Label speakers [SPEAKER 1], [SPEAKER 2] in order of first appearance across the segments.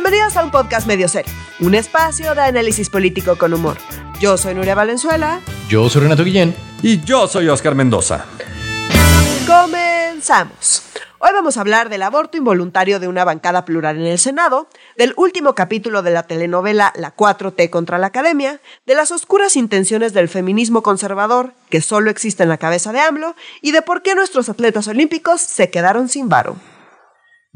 [SPEAKER 1] Bienvenidos a un podcast medio serio, un espacio de análisis político con humor. Yo soy Nuria Valenzuela.
[SPEAKER 2] Yo soy Renato Guillén.
[SPEAKER 3] Y yo soy Oscar Mendoza.
[SPEAKER 1] Comenzamos. Hoy vamos a hablar del aborto involuntario de una bancada plural en el Senado, del último capítulo de la telenovela La 4T contra la Academia, de las oscuras intenciones del feminismo conservador que solo existe en la cabeza de AMLO y de por qué nuestros atletas olímpicos se quedaron sin varo.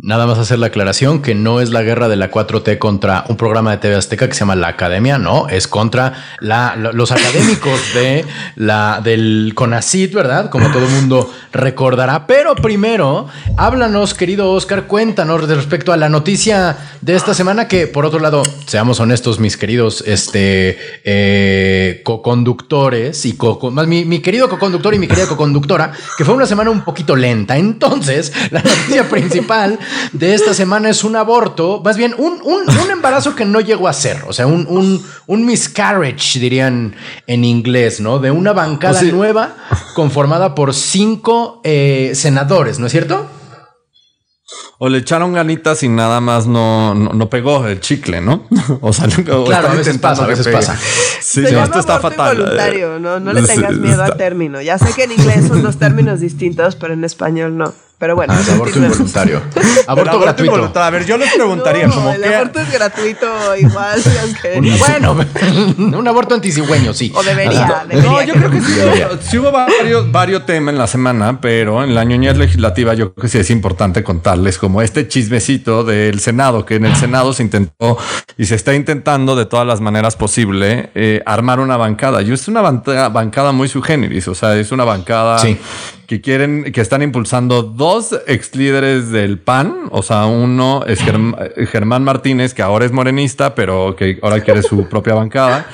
[SPEAKER 2] Nada más hacer la aclaración que no es la guerra de la 4T contra un programa de TV Azteca que se llama La Academia, no, es contra la, los académicos de la, del CONACIT, ¿verdad? Como todo el mundo recordará. Pero primero, háblanos, querido Oscar, cuéntanos respecto a la noticia de esta semana que, por otro lado, seamos honestos, mis queridos este, eh, co-conductores y co más mi, mi querido co-conductor y mi querida co-conductora, que fue una semana un poquito lenta. Entonces, la noticia principal de esta semana es un aborto, más bien un, embarazo que no llegó a ser, o sea, un, un, miscarriage, dirían en inglés, ¿no? De una bancada pues nueva conformada por cinco eh, senadores, ¿no es cierto?
[SPEAKER 3] o le echaron ganitas y nada más no, no, pegó el chicle, ¿no?
[SPEAKER 2] O sea, claro, a veces pasa, a veces pasa.
[SPEAKER 1] Sí, esto está fatal. ¿no? no le tengas miedo al término. Ya sé que en inglés son dos términos distintos, pero en español no. Pero bueno.
[SPEAKER 2] Ah, aborto involuntario.
[SPEAKER 3] aborto, gratuito. A ver, yo les preguntaría
[SPEAKER 1] no, el aborto es gratuito igual.
[SPEAKER 2] bueno. un aborto anticigüeño, sí.
[SPEAKER 1] O debería. debería
[SPEAKER 3] no, yo creo que sí, sí hubo varios, varios temas en la semana, pero en la ñoñez legislativa yo creo que sí es importante contarles como este chismecito del Senado, que en el Senado se intentó y se está intentando de todas las maneras posible eh, armar una bancada. Y es una bancada muy subgéneris, o sea, es una bancada... Sí que quieren, que están impulsando dos ex líderes del PAN. O sea, uno es Germán Martínez, que ahora es morenista, pero que ahora quiere su propia bancada.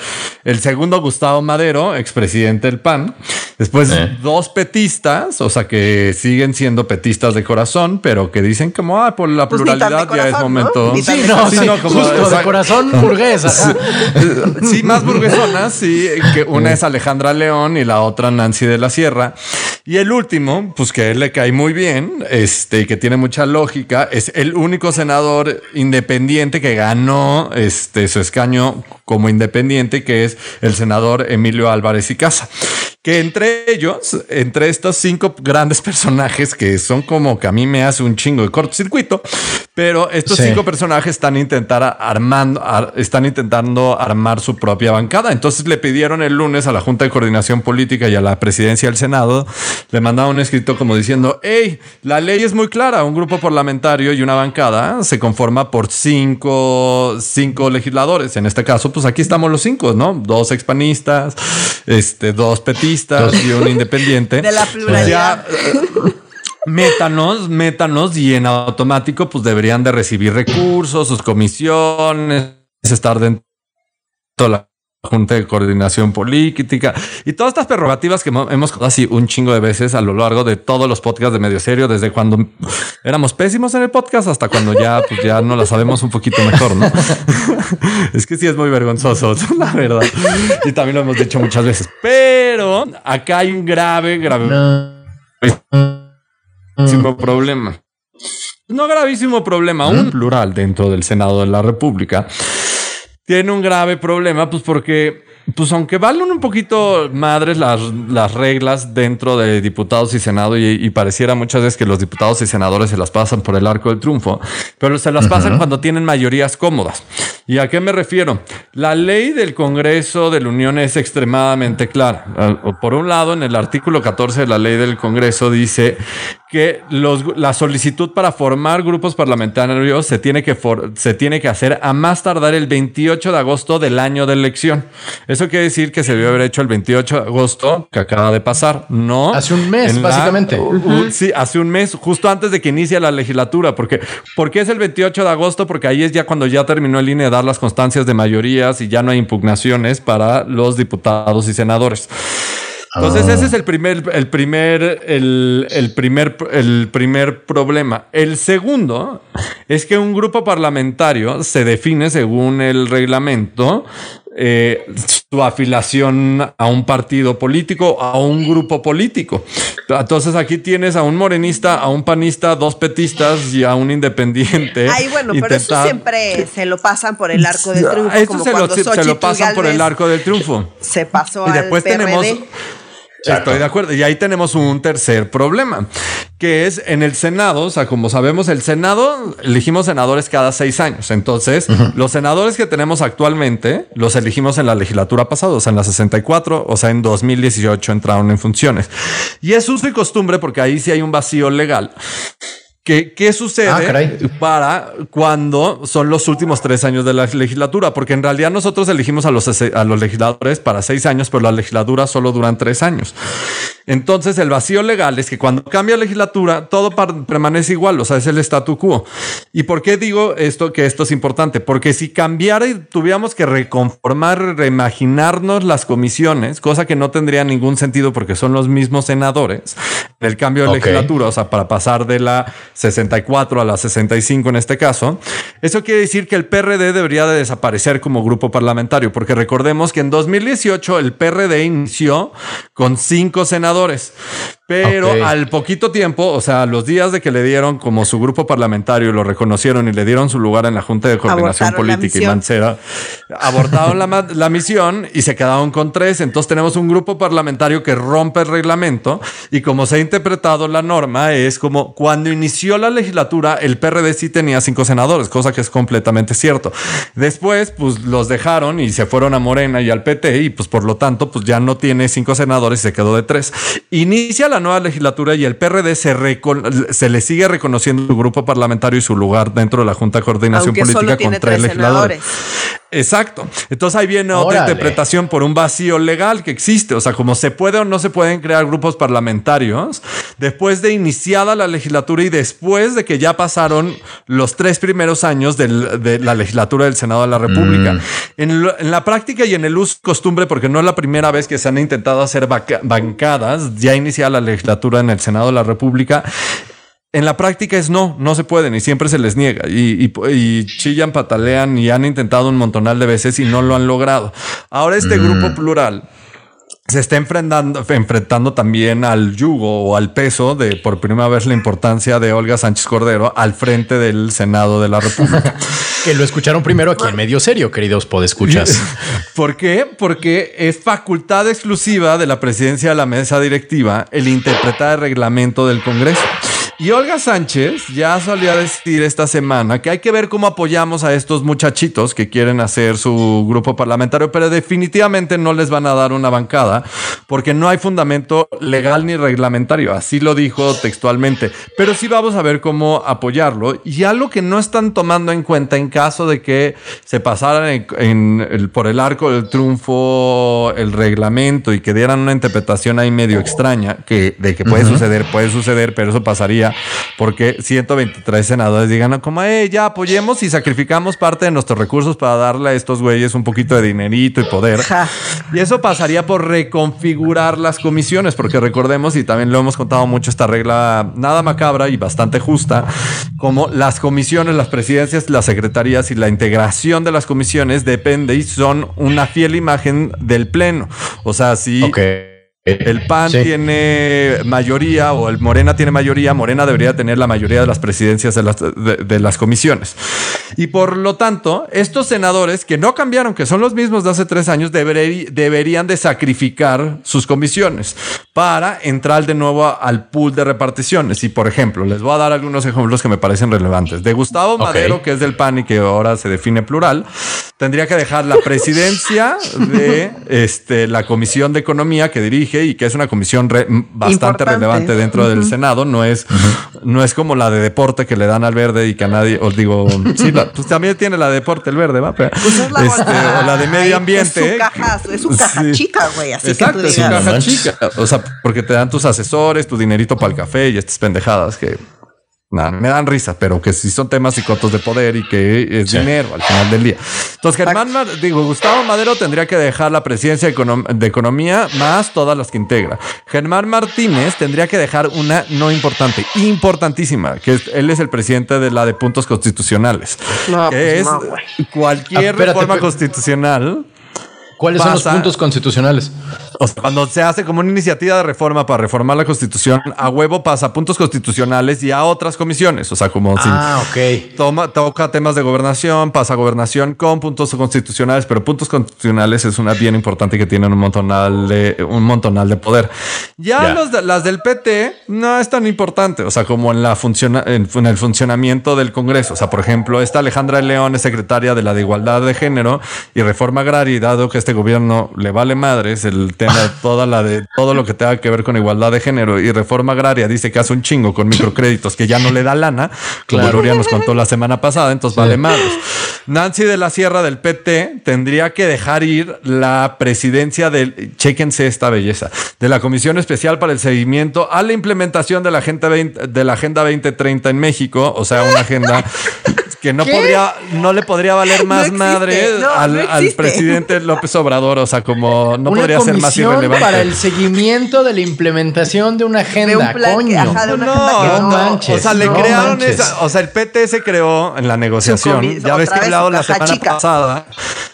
[SPEAKER 3] El segundo, Gustavo Madero, expresidente del PAN. Después, eh. dos petistas, o sea, que siguen siendo petistas de corazón, pero que dicen como, ah, por la pues pluralidad ya es momento.
[SPEAKER 2] Sí, no, sí, no, como de corazón burguesa.
[SPEAKER 3] Sí, más burguesonas, sí, que una es Alejandra León y la otra Nancy de la Sierra. Y el último, pues que él le cae muy bien, este, que tiene mucha lógica, es el único senador independiente que ganó este, su escaño como independiente, que es el senador Emilio Álvarez y Casa que entre ellos, entre estos cinco grandes personajes que son como que a mí me hace un chingo de cortocircuito, pero estos cinco personajes están intentar armando, están intentando armar su propia bancada. Entonces le pidieron el lunes a la Junta de Coordinación Política y a la Presidencia del Senado, le mandaron un escrito como diciendo, hey, la ley es muy clara, un grupo parlamentario y una bancada se conforma por cinco, cinco legisladores. En este caso, pues aquí estamos los cinco, ¿no? Dos expanistas, este, dos petistas y un independiente.
[SPEAKER 1] De la pluralidad.
[SPEAKER 3] Eh, métanos, métanos y en automático pues deberían de recibir recursos, sus comisiones, estar dentro de la Junta de Coordinación Política y todas estas prerrogativas que hemos así un chingo de veces a lo largo de todos los podcasts de Medio Serio, desde cuando éramos pésimos en el podcast hasta cuando ya, pues ya no la sabemos un poquito mejor, ¿no? es que sí es muy vergonzoso, la verdad. Y también lo hemos dicho muchas veces. Pero acá hay un grave, grave problema. No gravísimo problema, un plural dentro del Senado de la República tiene un grave problema, pues porque, pues aunque valen un poquito madres las, las reglas dentro de diputados y senado y, pareciera muchas veces que los diputados y senadores se las pasan por el arco del triunfo, pero se las pasan cuando tienen mayorías cómodas. ¿Y a qué me refiero? La ley del Congreso de la Unión es extremadamente clara. Por un lado, en el artículo 14 de la ley del Congreso dice que los, la solicitud para formar grupos parlamentarios se tiene, que se tiene que hacer a más tardar el 28 de agosto del año de elección. Eso quiere decir que se debió haber hecho el 28 de agosto que acaba de pasar, ¿no?
[SPEAKER 2] Hace un mes, básicamente.
[SPEAKER 3] sí, hace un mes, justo antes de que inicie la legislatura. Porque, ¿Por qué es el 28 de agosto? Porque ahí es ya cuando ya terminó el INE de dar las constancias de mayorías y ya no hay impugnaciones para los diputados y senadores. Entonces, ese es el primer, el primer, el, primer, el primer problema. El segundo es que un grupo parlamentario se define según el reglamento eh, su afiliación a un partido político, a un grupo político. Entonces aquí tienes a un morenista, a un panista, dos petistas y a un independiente.
[SPEAKER 1] Ay, bueno, pero eso siempre se lo pasan por el arco del triunfo.
[SPEAKER 3] Eso se, lo, se, lo, pasan por el arco del triunfo.
[SPEAKER 1] Se pasó y después tenemos
[SPEAKER 3] Estoy de acuerdo. Y ahí tenemos un tercer problema, que es en el Senado, o sea, como sabemos, el Senado elegimos senadores cada seis años. Entonces, los senadores que tenemos actualmente los elegimos en la legislatura pasada, o sea, en la 64, o sea, en 2018 entraron en funciones. Y es uso y costumbre porque ahí sí hay un vacío legal ¿Qué, sucede ah, para cuando son los últimos tres años de la legislatura? Porque en realidad nosotros elegimos a los, a los legisladores para seis años, pero la legislatura solo duran tres años. Entonces, el vacío legal es que cuando cambia legislatura, todo permanece igual, o sea, es el statu quo. ¿Y por qué digo esto, que esto es importante? Porque si cambiara y tuviéramos que reconformar, reimaginarnos las comisiones, cosa que no tendría ningún sentido porque son los mismos senadores, el cambio de legislatura, o sea, para pasar de la 64 a la 65 en este caso, eso quiere decir que el PRD debería de desaparecer como grupo parlamentario, porque recordemos que en 2018 el PRD inició con cinco senadores pecadores pero al poquito tiempo, o sea, los días de que le dieron como su grupo parlamentario, lo reconocieron y le dieron su lugar en la Junta de Coordinación Política y Mancera, abortaron la, la, misión y se quedaron con tres. Entonces tenemos un grupo parlamentario que rompe el reglamento y como se ha interpretado la norma es como cuando inició la legislatura, el PRD sí tenía cinco senadores, cosa que es completamente cierto. Después, pues los dejaron y se fueron a Morena y al PT y pues por lo tanto, pues ya no tiene cinco senadores y se quedó de tres. Inicia la nueva legislatura y el PRD se, se le sigue reconociendo su grupo parlamentario y su lugar dentro de la Junta de Coordinación Política con tres legisladores. Exacto. Entonces ahí viene otra interpretación por un vacío legal que existe. O sea, como se puede o no se pueden crear grupos parlamentarios después de iniciada la legislatura y después de que ya pasaron los tres primeros años de la legislatura del Senado de la República. Mm. En, la práctica y en el uso costumbre, porque no es la primera vez que se han intentado hacer bancadas, ya iniciada la legislatura en el Senado de la República, en la práctica es no, no se pueden y siempre se les niega y, chillan, patalean y han intentado un montonal de veces y no lo han logrado. Ahora este mm. grupo plural se está enfrentando, enfrentando también al yugo o al peso de por primera vez la importancia de Olga Sánchez Cordero al frente del Senado de la República.
[SPEAKER 2] que lo escucharon primero aquí en medio serio, queridos podescuchas.
[SPEAKER 3] ¿Por qué? Porque es facultad exclusiva de la presidencia de la mesa directiva el interpretar el reglamento del Congreso. Y Olga Sánchez ya solía decir esta semana que hay que ver cómo apoyamos a estos muchachitos que quieren hacer su grupo parlamentario, pero definitivamente no les van a dar una bancada porque no hay fundamento legal ni reglamentario. Así lo dijo textualmente. Pero sí vamos a ver cómo apoyarlo. Y algo que no están tomando en cuenta en caso de que se pasaran en, por el arco del triunfo el reglamento y que dieran una interpretación ahí medio extraña, que de que puede suceder, puede suceder, pero eso pasaría porque 123 senadores digan, como, eh, ya apoyemos y sacrificamos parte de nuestros recursos para darle a estos güeyes un poquito de dinerito y poder. Y eso pasaría por reconfigurar las comisiones, porque recordemos, y también lo hemos contado mucho, esta regla nada macabra y bastante justa, como las comisiones, las presidencias, las secretarías y la integración de las comisiones depende y son una fiel imagen del pleno. O sea, si... El PAN tiene mayoría o el Morena tiene mayoría. Morena debería tener la mayoría de las presidencias de las, de, las comisiones. Y por lo tanto, estos senadores que no cambiaron, que son los mismos de hace tres años, deberían de sacrificar sus comisiones para entrar de nuevo al pool de reparticiones. Y por ejemplo, les voy a dar algunos ejemplos que me parecen relevantes. De Gustavo Madero, que es del PAN y que ahora se define plural, tendría que dejar la presidencia de este, la Comisión de Economía que dirige y que es una comisión bastante relevante dentro del Senado. No es, no es como la de deporte que le dan al verde y que a nadie, os digo, sí, pues también tiene la de deporte el verde, ¿va? Pues la este, o la de medio ambiente.
[SPEAKER 1] Es su caja, es su caja chica, güey. Así
[SPEAKER 3] Exacto, es su caja chica. O sea, porque te dan tus asesores, tu dinerito para el café y estas pendejadas que me dan risa, pero que si son temas y cotos de poder y que es dinero al final del día. Entonces, Germán, digo, Gustavo Madero tendría que dejar la presidencia de Economía más todas las que integra. Germán Martínez tendría que dejar una no importante, importantísima, que él es el presidente de la de puntos constitucionales. No, pues es cualquier ah, reforma constitucional
[SPEAKER 2] ¿Cuáles son los puntos constitucionales?
[SPEAKER 3] O sea, cuando se hace como una iniciativa de reforma para reformar la constitución, a huevo pasa a puntos constitucionales y a otras comisiones. O sea, como si
[SPEAKER 2] Ah, ok.
[SPEAKER 3] toma, toca temas de gobernación, pasa a gobernación con puntos constitucionales, pero puntos constitucionales es una bien importante que tienen un montonal de, un montonal de poder. Ya, los de- las del PT no es tan importante, o sea, como en la funciona, en, en el funcionamiento del Congreso. O sea, por ejemplo, esta Alejandra León es secretaria de la de Igualdad de Género y Reforma Agraria, y dado que a este gobierno le vale madres el tema de toda la de todo lo que tenga que ver con igualdad de género y reforma agraria dice que hace un chingo con microcréditos que ya no le da lana, como
[SPEAKER 2] Claro.
[SPEAKER 3] Nuria nos contó la semana pasada, entonces vale madres. Nancy de la Sierra del PT tendría que dejar ir la presidencia del, chéquense esta belleza, de la Comisión Especial para el Seguimiento a la implementación de la Agenda 20, de la Agenda 2030 en México, o sea, una agenda que no podría, no le podría valer más madre
[SPEAKER 1] no,
[SPEAKER 3] al,
[SPEAKER 1] no
[SPEAKER 3] al
[SPEAKER 1] existe.
[SPEAKER 3] presidente López Obrador, o sea, como no
[SPEAKER 2] una
[SPEAKER 3] podría ser más irrelevante.
[SPEAKER 2] para el seguimiento de la implementación de una agenda,
[SPEAKER 1] De un
[SPEAKER 2] coño.
[SPEAKER 1] ajá, de una
[SPEAKER 3] No,
[SPEAKER 1] agenda
[SPEAKER 2] no
[SPEAKER 3] no,
[SPEAKER 2] manches,
[SPEAKER 3] o sea, le
[SPEAKER 2] no
[SPEAKER 3] crearon
[SPEAKER 2] manches.
[SPEAKER 3] esa, o sea, el PT se creó en la negociación. Ya ves que
[SPEAKER 1] vez
[SPEAKER 3] hablado la semana
[SPEAKER 1] chica.
[SPEAKER 3] pasada.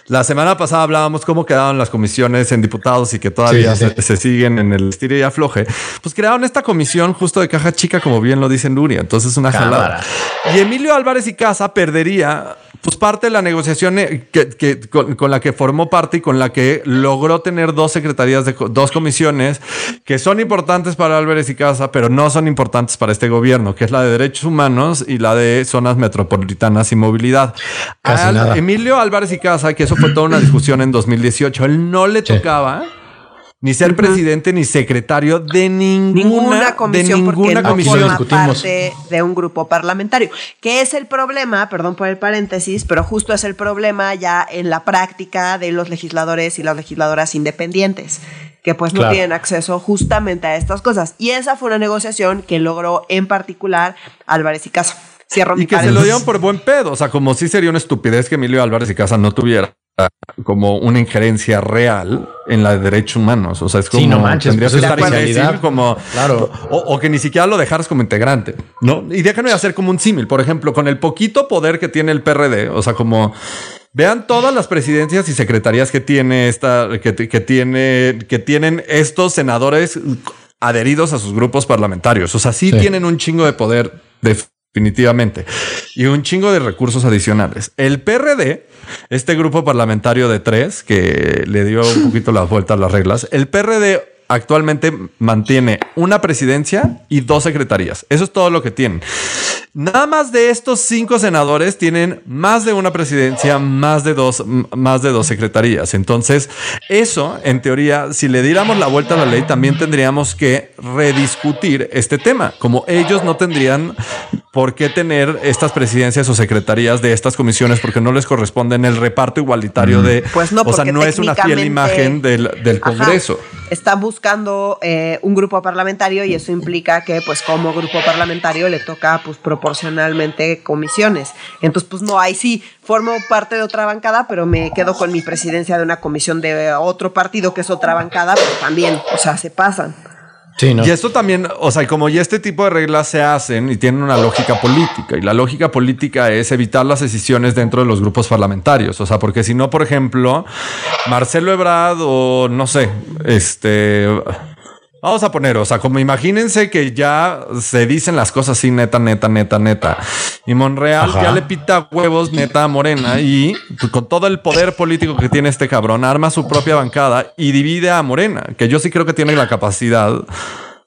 [SPEAKER 3] La semana pasada hablábamos cómo quedaban las comisiones en diputados y que todavía
[SPEAKER 2] Sí, sí,
[SPEAKER 3] se, se siguen en el estire y afloje. Pues crearon esta comisión justo de caja chica, como bien lo dice Nuria. Entonces, una
[SPEAKER 2] Cámara.
[SPEAKER 3] jalada. Y Emilio Álvarez y Casa perdería pues parte de la negociación eh, que, que- con, con la que formó parte y con la que logró tener dos secretarías de dos comisiones que son importantes para Álvarez y Casa, pero no son importantes para este gobierno, que es la de derechos humanos y la de zonas metropolitanas y movilidad. Al-. Emilio Álvarez y Casa, que eso fue toda una discusión en 2018, él no le
[SPEAKER 2] Sí.
[SPEAKER 3] tocaba ni ser presidente ni secretario de ninguna,
[SPEAKER 1] ninguna comisión
[SPEAKER 3] de
[SPEAKER 1] porque
[SPEAKER 3] ninguna
[SPEAKER 1] no
[SPEAKER 2] comisión.
[SPEAKER 1] forma
[SPEAKER 2] Discutimos.
[SPEAKER 1] parte de un grupo parlamentario. Que es el problema, perdón por el paréntesis, pero justo es el problema ya en la práctica de los legisladores y las legisladoras independientes, que pues no
[SPEAKER 2] Claro.
[SPEAKER 1] tienen acceso justamente a estas cosas. Y esa fue una negociación que logró en particular Álvarez y Casa. Cierro mi
[SPEAKER 3] Y que se lo dieron por buen pedo. O sea, como si sería una estupidez que Emilio Álvarez y Casa no tuviera como una injerencia real en la de derechos humanos. O sea, es como
[SPEAKER 2] Sí, no manches,
[SPEAKER 3] tendría
[SPEAKER 2] pues
[SPEAKER 3] que
[SPEAKER 2] es
[SPEAKER 3] estar imbécil como
[SPEAKER 2] Claro.
[SPEAKER 3] o, o que ni siquiera lo dejaras como integrante, ¿no? Y déjame hacer como un símil, por ejemplo, con el poquito poder que tiene el PRD, o sea, como vean todas las presidencias y secretarías que tiene esta que, que tiene que tienen estos senadores adheridos a sus grupos parlamentarios. O sea, sí,
[SPEAKER 2] Sí.
[SPEAKER 3] tienen un chingo de poder definitivamente y un chingo de recursos adicionales. El PRD, este grupo parlamentario de tres que le dio un poquito la vuelta a las reglas, el PRD actualmente mantiene una presidencia y dos secretarías. Eso es todo lo que tienen. Nada más de estos cinco senadores tienen más de una presidencia, más de dos, más de dos secretarías. Entonces, eso, en teoría, si le diéramos la vuelta a la ley, también tendríamos que rediscutir este tema. Como ellos no tendrían por qué tener estas presidencias o secretarías de estas comisiones porque no les corresponden el reparto igualitario de.
[SPEAKER 1] Pues no,
[SPEAKER 3] o sea, no es una fiel imagen del, del
[SPEAKER 1] Ajá.
[SPEAKER 3] Congreso.
[SPEAKER 1] Está buscando eh, un grupo parlamentario y eso implica que, pues, como grupo parlamentario le toca, pues, proporcionalmente comisiones. Entonces, pues, no, ahí sí formo parte de otra bancada, pero me quedo con mi presidencia de una comisión de otro partido que es otra bancada, pero también, o sea, se pasan.
[SPEAKER 2] Sí, ¿no?
[SPEAKER 3] Y esto también, o sea, como ya este tipo de reglas se hacen y tienen una lógica política, y la lógica política es evitar las decisiones dentro de los grupos parlamentarios. O sea, porque si no, por ejemplo, Marcelo Ebrard o no sé, este. Vamos a poner, o sea, como imagínense que ya se dicen las cosas así, neta, neta, neta, neta. Y Monreal
[SPEAKER 2] Ajá.
[SPEAKER 3] ya le pita huevos neta a Morena y pues, con todo el poder político que tiene este cabrón, arma su propia bancada y divide a Morena, que yo sí creo que tiene la capacidad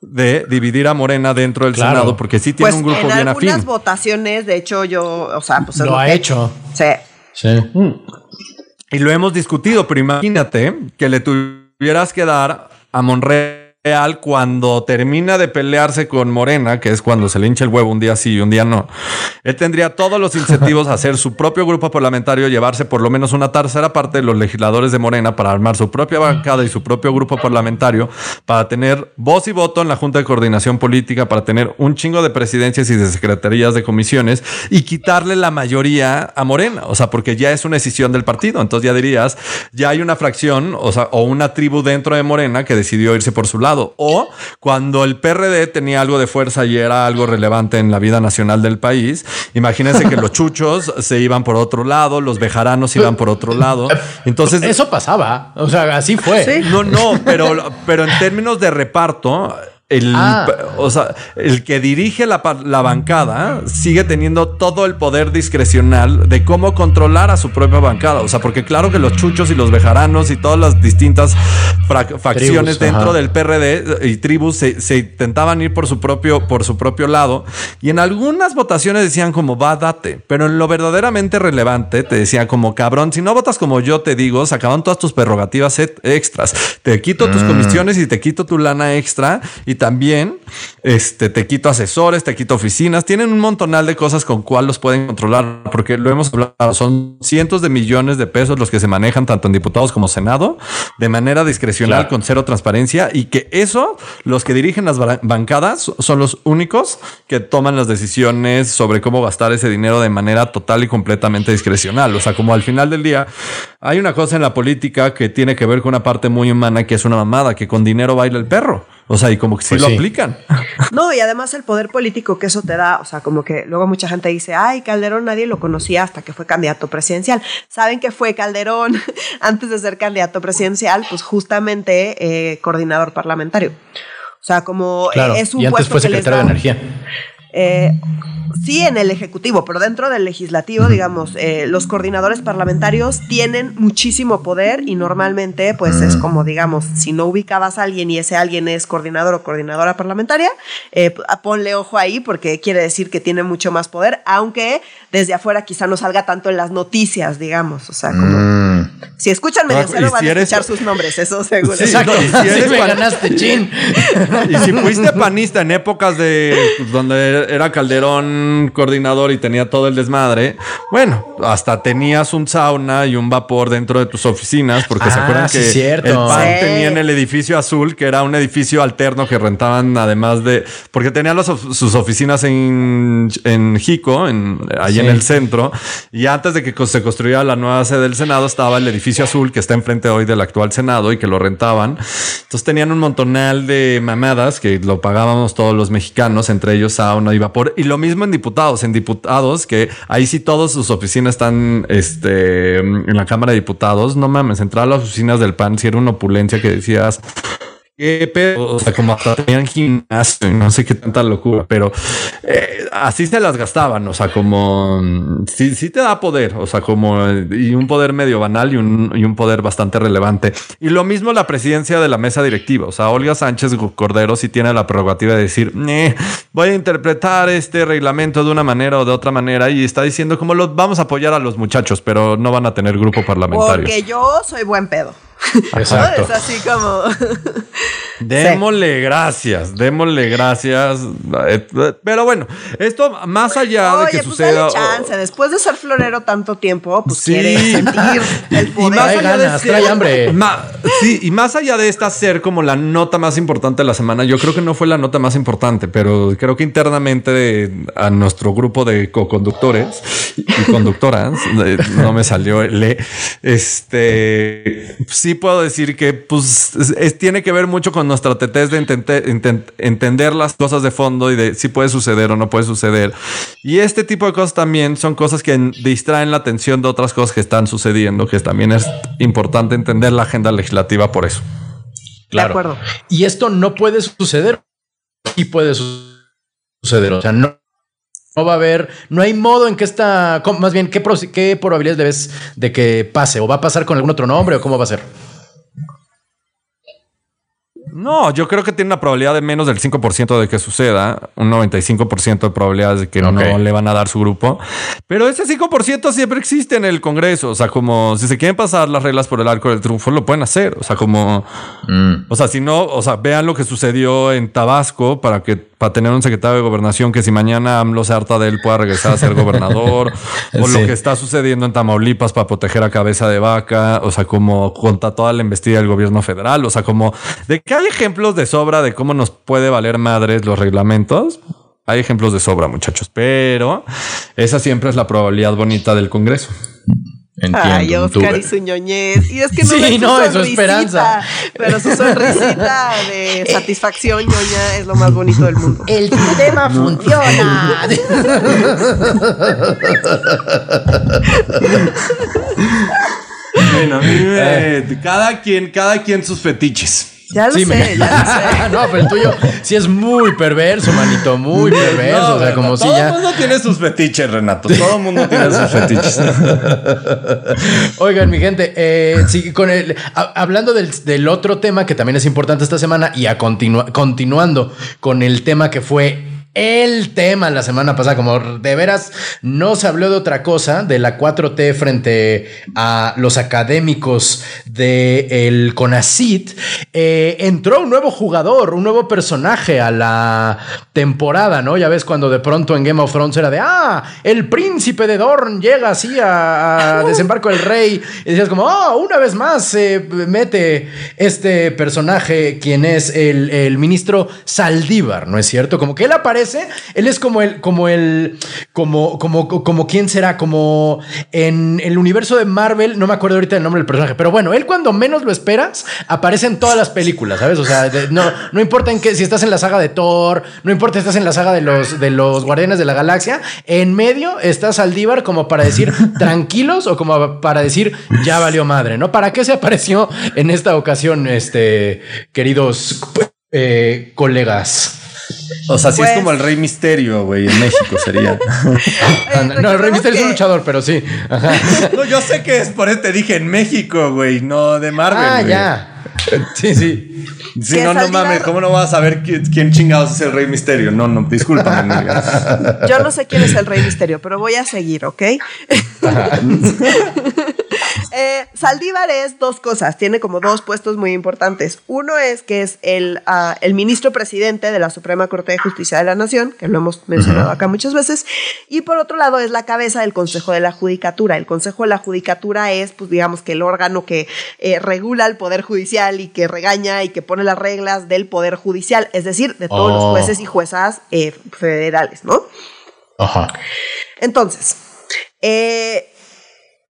[SPEAKER 3] de dividir a Morena dentro del
[SPEAKER 2] Claro.
[SPEAKER 3] Senado, porque sí tiene
[SPEAKER 1] Pues
[SPEAKER 3] un grupo
[SPEAKER 1] en
[SPEAKER 3] bien
[SPEAKER 1] algunas
[SPEAKER 3] afín.
[SPEAKER 1] votaciones, de hecho, yo, o sea, pues es
[SPEAKER 2] Lo ha
[SPEAKER 1] que-
[SPEAKER 2] hecho.
[SPEAKER 1] Sí.
[SPEAKER 2] Sí.
[SPEAKER 3] Y lo hemos discutido, pero imagínate que le tuvieras que dar a Monreal cuando termina de pelearse con Morena, que es cuando se le hincha el huevo un día sí y un día no. Él tendría todos los incentivos a hacer su propio grupo parlamentario, llevarse por lo menos una tercera parte de los legisladores de Morena para armar su propia bancada y su propio grupo parlamentario, para tener voz y voto en la Junta de Coordinación Política, para tener un chingo de presidencias y de secretarías de comisiones y quitarle la mayoría a Morena. O sea, porque ya es una decisión del partido. Entonces ya dirías, ya hay una fracción, o sea, o una tribu dentro de Morena que decidió irse por su lado. O cuando el PRD tenía algo de fuerza y era algo relevante en la vida nacional del país, imagínense que los chuchos se iban por otro lado, los bejaranos iban por otro lado. Entonces,
[SPEAKER 2] eso pasaba. O sea, así fue.
[SPEAKER 3] no, no, pero, pero en términos de reparto, el,
[SPEAKER 2] Ah.
[SPEAKER 3] o sea, el que dirige la, la bancada sigue teniendo todo el poder discrecional de cómo controlar a su propia bancada. O sea, porque claro que los chuchos y los bejaranos y todas las distintas facciones
[SPEAKER 2] Tribus,
[SPEAKER 3] dentro
[SPEAKER 2] ajá.
[SPEAKER 3] del PRD y tribus se, se intentaban ir por su propio, por su propio lado. Y en algunas votaciones decían como va, date. Pero en lo verdaderamente relevante te decían como cabrón, si no votas como yo te digo, se acaban todas tus prerrogativas et- extras. Te quito tus comisiones y te quito tu lana extra. Y también este, te quito asesores, te quito oficinas. Tienen un montonal de cosas con cuál los pueden controlar, porque lo hemos hablado. Son cientos de millones de pesos los que se manejan tanto en diputados como Senado de manera discrecional
[SPEAKER 2] Claro.
[SPEAKER 3] con cero transparencia y que eso, los que dirigen las ba- bancadas son los únicos que toman las decisiones sobre cómo gastar ese dinero de manera total y completamente discrecional. O sea, como al final del día hay una cosa en la política que tiene que ver con una parte muy humana que es una mamada, que con dinero baila el perro. O sea, y como que sí
[SPEAKER 2] Pues
[SPEAKER 3] lo
[SPEAKER 2] sí.
[SPEAKER 3] aplican.
[SPEAKER 1] No, y además el poder político que eso te da, o sea, como que luego mucha gente dice, ay, Calderón nadie lo conocía hasta que fue candidato presidencial. ¿Saben que fue Calderón antes de ser candidato presidencial? Pues justamente eh, coordinador parlamentario. O sea, como eh,
[SPEAKER 2] Claro.
[SPEAKER 1] es un
[SPEAKER 2] y antes
[SPEAKER 1] puesto
[SPEAKER 2] fue
[SPEAKER 1] que les
[SPEAKER 2] secretario de
[SPEAKER 1] da-
[SPEAKER 2] energía.
[SPEAKER 1] Eh, sí, en el Ejecutivo, pero dentro del Legislativo, digamos, eh, los coordinadores parlamentarios tienen muchísimo poder y normalmente, pues es como, digamos, si no ubicabas a alguien y ese alguien es coordinador o coordinadora parlamentaria, eh, ponle ojo ahí porque quiere decir que tiene mucho más poder, aunque desde afuera quizá no salga tanto en las noticias, digamos, o sea, como...
[SPEAKER 2] Mm.
[SPEAKER 1] Si escuchan
[SPEAKER 3] Ah,
[SPEAKER 1] medio cero van
[SPEAKER 3] si
[SPEAKER 1] a
[SPEAKER 3] eres-
[SPEAKER 1] escuchar sus nombres, eso seguro.
[SPEAKER 3] Sí,
[SPEAKER 2] Exacto.
[SPEAKER 3] no, y si eres
[SPEAKER 2] me
[SPEAKER 3] cual-
[SPEAKER 2] ganaste, chin.
[SPEAKER 3] Y si fuiste panista en épocas de pues, donde era Calderón coordinador y tenía todo el desmadre, bueno, hasta tenías un sauna y un vapor dentro de tus oficinas, porque se
[SPEAKER 2] Ah,
[SPEAKER 3] acuerdan
[SPEAKER 2] sí,
[SPEAKER 3] que
[SPEAKER 2] cierto.
[SPEAKER 3] el PAN
[SPEAKER 1] Sí.
[SPEAKER 3] tenía en el edificio azul, que era un edificio alterno que rentaban además de, porque tenían los of- sus oficinas en, en Jico, en, ahí en
[SPEAKER 2] Sí.
[SPEAKER 3] el centro, y antes de que se construyera la nueva sede del Senado estaba el edificio azul que está enfrente hoy del actual Senado y que lo rentaban. Entonces tenían un montonal de mamadas que lo pagábamos todos los mexicanos, entre ellos sauna y vapor. Y lo mismo en diputados, en diputados, que ahí sí todas sus oficinas están este, en la Cámara de Diputados. No mames, entrar a las oficinas del PAN si era una opulencia que decías, qué pedo, o sea, como hasta tenían gimnasio no sé qué tanta locura, pero eh, así se las gastaban, o sea, como mm, sí, sí te da poder, o sea, como eh, y un poder medio banal y un, y un poder bastante relevante. Y lo mismo la presidencia de la mesa directiva, o sea, Olga Sánchez Cordero sí tiene la prerrogativa de decir, "Eh, voy a interpretar este reglamento de una manera o de otra manera y está diciendo como los vamos a apoyar a los muchachos, pero no van a tener grupo parlamentario.
[SPEAKER 1] Porque yo soy buen pedo.
[SPEAKER 2] Exacto.
[SPEAKER 1] Es así como...
[SPEAKER 3] Démosle gracias, démosle gracias. Eh, Pero bueno, esto más allá de
[SPEAKER 1] Oye,
[SPEAKER 3] que
[SPEAKER 1] pues
[SPEAKER 3] suceda.
[SPEAKER 1] dale chance. Después de ser florero tanto tiempo, pues
[SPEAKER 3] Sí.
[SPEAKER 1] quieres sentir el
[SPEAKER 3] Y
[SPEAKER 1] poder.
[SPEAKER 3] más
[SPEAKER 2] Trae
[SPEAKER 3] allá
[SPEAKER 2] ganas,
[SPEAKER 3] de
[SPEAKER 2] trae hambre.
[SPEAKER 3] Ma- sí, y más allá de esta ser como la nota más importante de la semana, yo creo que no fue la nota más importante, pero creo que internamente de- a nuestro grupo de co-conductores y conductoras, eh, no me salió el E, este, sí puedo decir que pues es- es- tiene que ver mucho con nuestra tetez de intente- intent- entender las cosas de fondo y de si puede suceder o no puede suceder. Y este tipo de cosas también son cosas que distraen la atención de otras cosas que están sucediendo, que también es importante entender la agenda legislativa por eso.
[SPEAKER 2] Claro.
[SPEAKER 1] acuerdo.
[SPEAKER 2] Y esto no puede suceder. Y puede su- suceder. O sea, no, no va a haber, no hay modo en que esta, más bien, ¿qué, qué probabilidades debes de que pase? ¿O va a pasar con algún otro nombre o cómo va a ser?
[SPEAKER 3] No, yo creo que tiene una probabilidad de menos del 5% de que suceda, un 95% de probabilidades de que no le van a dar su grupo. Pero ese 5% siempre existe en el Congreso. O sea, como si se quieren pasar las reglas por el arco del triunfo, lo pueden hacer. O sea, como, o sea, si no, o sea, vean lo que sucedió en Tabasco para que para tener un secretario de gobernación que si mañana AMLO se harta de él pueda regresar a ser gobernador o lo que está sucediendo en Tamaulipas para proteger a cabeza de vaca, o sea, como contra toda la investida del gobierno federal, o sea, como de que hay ejemplos de sobra de cómo nos puede valer madres los reglamentos. Hay ejemplos de sobra, muchachos, pero esa siempre es la probabilidad bonita del Congreso.
[SPEAKER 2] Entiendo.
[SPEAKER 1] Ay, Oscar y su ñoñez. Y es que no
[SPEAKER 2] Sí, es su
[SPEAKER 1] sonrisita,
[SPEAKER 2] esperanza.
[SPEAKER 1] Pero su sonrisita de satisfacción ñoña es lo más bonito del mundo.
[SPEAKER 2] El sistema funciona.
[SPEAKER 3] Bueno, a mí me- cada quien, cada quien sus fetiches.
[SPEAKER 1] Ya lo
[SPEAKER 2] Sí,
[SPEAKER 1] sé,
[SPEAKER 2] me-
[SPEAKER 1] ya lo sé.
[SPEAKER 2] no, pero el tuyo sí es muy perverso, manito, muy perverso.
[SPEAKER 3] No,
[SPEAKER 2] o sea,
[SPEAKER 3] Renato,
[SPEAKER 2] como si
[SPEAKER 3] todo el
[SPEAKER 2] ya.
[SPEAKER 3] mundo tiene sus fetiches, Renato. Todo el mundo tiene sus fetiches.
[SPEAKER 2] Oigan, mi gente, eh, sí, con el, a- hablando del, del otro tema que también es importante esta semana y a continua- continuando con el tema que fue el tema la semana pasada, como de veras no se habló de otra cosa, de la 4T frente a los académicos del CONACIT, eh, entró un nuevo jugador, un nuevo personaje a la temporada, ¿no? Ya ves cuando de pronto en Game of Thrones era de, ah, el príncipe de Dorn llega así a, a desembarco del rey, y decías como, oh, una vez más se mete este personaje, quien es el, el ministro Saldívar, ¿no es cierto? Como que él aparece, él es como el, como el, como, como, como quién será, como en el universo de Marvel, no me acuerdo ahorita el nombre del personaje, pero bueno, él cuando menos lo esperas, aparece en todas las películas, ¿sabes? O sea, de- no, no importa en qué, si estás en la saga de Thor, no importa si estás en la saga de los, de los Guardianes de la Galaxia, en medio está Saldívar como para decir tranquilos o como para decir ya valió madre, ¿no? ¿Para qué se apareció en esta ocasión, este, queridos eh, colegas?
[SPEAKER 3] O sea, sí
[SPEAKER 1] Pues-
[SPEAKER 3] es como el Rey Misterio, güey, en México sería.
[SPEAKER 2] No, el Rey Misterio es un luchador, pero sí. Ajá.
[SPEAKER 3] No, yo sé que es por eso te dije en México, güey, no de Marvel.
[SPEAKER 2] Ah, ya. Sí, sí.
[SPEAKER 3] Sí,
[SPEAKER 1] Que
[SPEAKER 3] no, no mames, ¿cómo no vas a saber qui- quién chingados es el Rey Misterio? No, no, discúlpame, amiga.
[SPEAKER 1] Yo no sé quién es el Rey Misterio, pero voy a seguir, ¿ok? Eh, Saldívar es dos cosas, tiene como dos puestos muy importantes. Uno es que es el, ah, el ministro presidente de la Suprema Corte de Justicia de la Nación, que lo hemos mencionado acá muchas veces, y por otro lado es la cabeza del Consejo de la Judicatura. El Consejo de la Judicatura es, pues digamos que el órgano que eh, regula el Poder Judicial y que regaña y que pone las reglas del Poder Judicial, es decir, de todos los
[SPEAKER 2] Oh.
[SPEAKER 1] jueces y juezas eh, federales, ¿no?
[SPEAKER 2] Ajá.
[SPEAKER 1] Entonces, eh,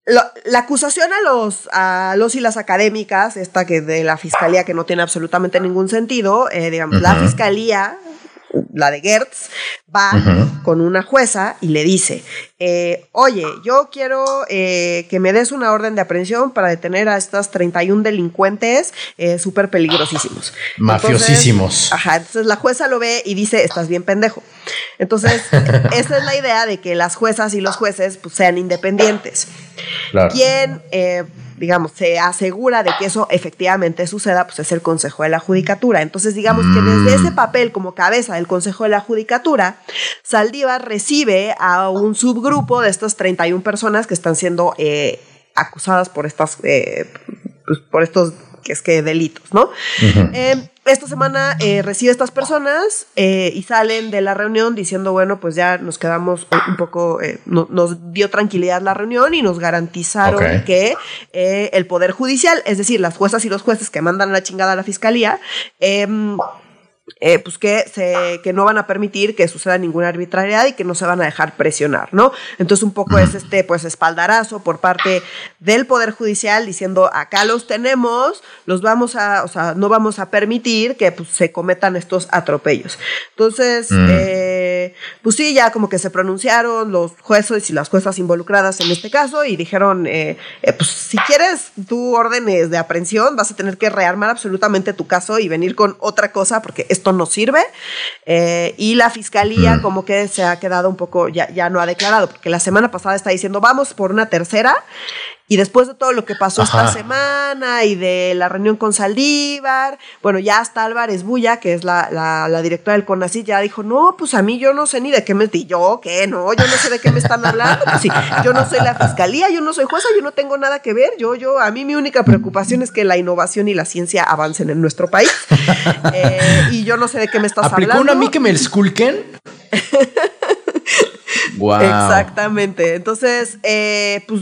[SPEAKER 1] lo- la acusación a los, a los y las académicas, esta que de la fiscalía que no tiene absolutamente ningún sentido, eh, digamos, la fiscalía, la de Gertz, va con una jueza y le dice, eh, oye, yo quiero eh, que me des una orden de aprehensión para detener a estas 31 delincuentes eh, súper peligrosísimos.
[SPEAKER 2] Mafiosísimos.
[SPEAKER 1] Entonces, Ajá, entonces la jueza lo ve y dice, estás bien pendejo. Entonces, esa es la idea de que las juezas y los jueces pues, sean independientes.
[SPEAKER 2] Claro.
[SPEAKER 1] Quien, eh, digamos, se asegura de que eso efectivamente suceda, pues es el Consejo de la Judicatura. Entonces, digamos que desde ese papel como cabeza del Consejo de la Judicatura, Saldívar recibe a un subgrupo de estas 31 personas que están siendo eh, acusadas por estas, eh, pues, por estos que es que delitos, ¿no? Eh, esta semana eh, recibe a estas personas eh, y salen de la reunión diciendo, bueno, pues ya nos quedamos un poco, eh, no- nos dio tranquilidad la reunión y nos garantizaron que eh, el Poder Judicial, es decir, las juezas y los jueces que mandan la chingada a la Fiscalía, em, eh, pues que, se, que no van a permitir que suceda ninguna arbitrariedad y que no se van a dejar presionar, ¿no? Entonces un poco es este pues espaldarazo por parte del Poder Judicial diciendo acá los tenemos, los vamos a, o sea, no vamos a permitir que pues, se cometan estos atropellos. Entonces, eh, pues sí, ya como que se pronunciaron los jueces y las juezas involucradas en este caso y dijeron, eh, eh, pues si quieres tú órdenes de aprehensión, vas a tener que rearmar absolutamente tu caso y venir con otra cosa porque esto no sirve. Eh, y la fiscalía como que se ha quedado un poco, ya, ya no ha declarado, porque la semana pasada está diciendo, vamos por una tercera. Y después de todo lo que pasó
[SPEAKER 2] Ajá.
[SPEAKER 1] esta semana y de la reunión con Saldívar, bueno, ya hasta Álvarez Bulla, que es la, la, la directora del CONACYT, ya dijo, no, pues a mí yo no sé ni de qué me... ¿Y yo qué? No, yo no sé de qué me están hablando. Pues sí, yo no soy la fiscalía, yo no soy jueza, yo no tengo nada que ver. Yo, yo, a mí mi única preocupación es que la innovación y la ciencia avancen en nuestro país. Eh, y yo no sé de qué me estás
[SPEAKER 2] ¿Aplicó
[SPEAKER 1] hablando.
[SPEAKER 2] una Mickey Skulken? wow.
[SPEAKER 1] Exactamente. Entonces, eh, pues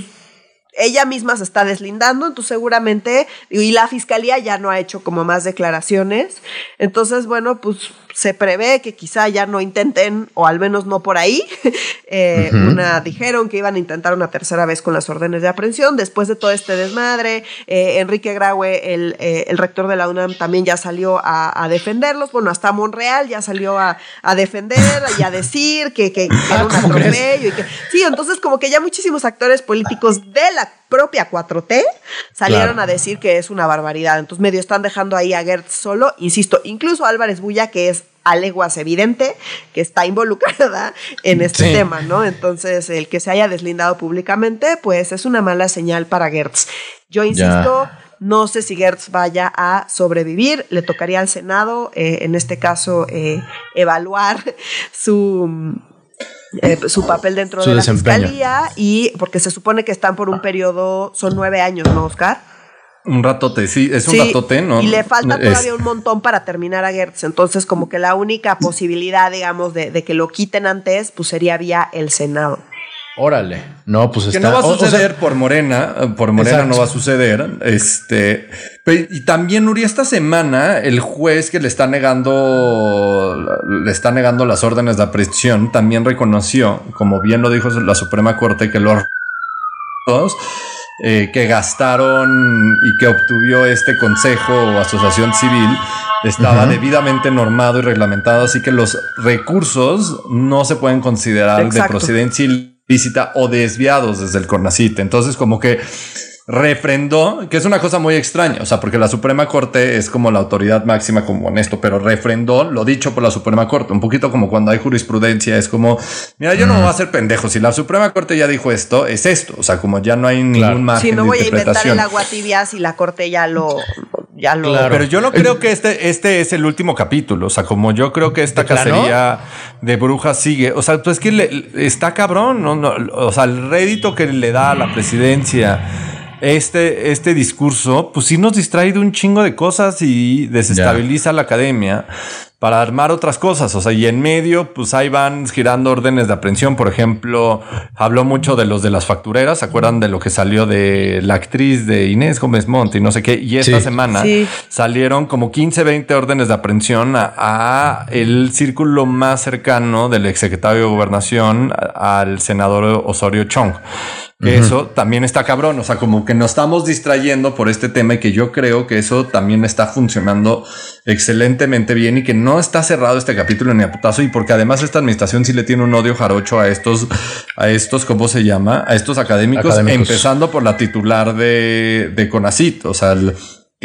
[SPEAKER 1] ella misma se está deslindando, entonces seguramente, y la fiscalía ya no ha hecho como más declaraciones. Entonces, bueno, pues se prevé que quizá ya no intenten, o al menos no por ahí. Eh, una dijeron que iban a intentar una tercera vez con las órdenes de aprehensión. Después de todo este desmadre, eh, Enrique Graue, el, eh, el, rector de la UNAM, también ya salió a, defenderlos. Bueno, hasta Monreal ya salió a, defender y a decir que, que, era un atropello. Y que, sí, entonces como que ya muchísimos actores políticos de la propia 4T salieron a decir que es una barbaridad. Entonces medio están dejando ahí a Gertz solo. Insisto, incluso Álvarez Bulla, que es a leguas evidente que está involucrada en este tema, ¿no? Entonces, el que se haya deslindado públicamente, pues es una mala señal para Gertz. Yo insisto, no sé si Gertz vaya a sobrevivir, le tocaría al Senado, eh, en este caso, eh, evaluar su... Eh, su papel dentro de la fiscalía y porque se supone que están por un periodo, son nueve años, ¿no, Oscar?
[SPEAKER 3] Un ratote, sí, es un ratote, ¿no?
[SPEAKER 1] Y le falta todavía un montón para terminar a Gertz. Entonces, como que la única posibilidad, digamos, de, de, que lo quiten antes, pues sería vía el Senado.
[SPEAKER 2] Órale. No, pues
[SPEAKER 3] está. Que no va a suceder por Morena. Por Morena no va a suceder. Este. Y también, Uri, esta semana, el juez que le está negando. Le está negando las órdenes de aprehensión también reconoció, como bien lo dijo la Suprema Corte, que los eh, que gastaron y que obtuvió este consejo o asociación civil estaba debidamente normado y reglamentado, así que los recursos no se pueden considerar de procedencia ilícita o desviados desde el CONACIT. Entonces, como que refrendó, que es una cosa muy extraña, o sea, porque la Suprema Corte es como la autoridad máxima como en esto, pero refrendó lo dicho por la Suprema Corte, un poquito como cuando hay jurisprudencia, es como, mira, yo no me voy a hacer pendejo, si la Suprema Corte ya dijo esto, es esto, o sea, como ya no hay ningún margen
[SPEAKER 1] Si no voy a inventar el agua tibia si la Corte ya lo... Ya lo...
[SPEAKER 3] Pero yo no creo que este, este es el último capítulo. O sea, como yo creo que esta cacería de brujas sigue. O sea, pues que le, está cabrón. ¿no? o sea, el rédito que le da a la presidencia este, este discurso, pues sí nos distrae de un chingo de cosas y desestabiliza la academia para armar otras cosas. O sea, y en medio, pues ahí van girando órdenes de aprehensión. Por ejemplo, habló mucho de los de las factureras. ¿Se acuerdan de lo que salió de la actriz de Inés Gómez Montt y no sé qué? Y esta semana salieron como 15, 20 órdenes de aprehensión a, el círculo más cercano del exsecretario de Gobernación, al senador Osorio Chong. Eso también está cabrón, o sea, como que nos estamos distrayendo por este tema y que yo creo que eso también está funcionando excelentemente bien y que no está cerrado este capítulo ni a putazo y porque además esta administración sí le tiene un odio jarocho a estos, a estos, ¿cómo se llama? A estos académicos, empezando por la titular de, de CONACIT, o sea, el,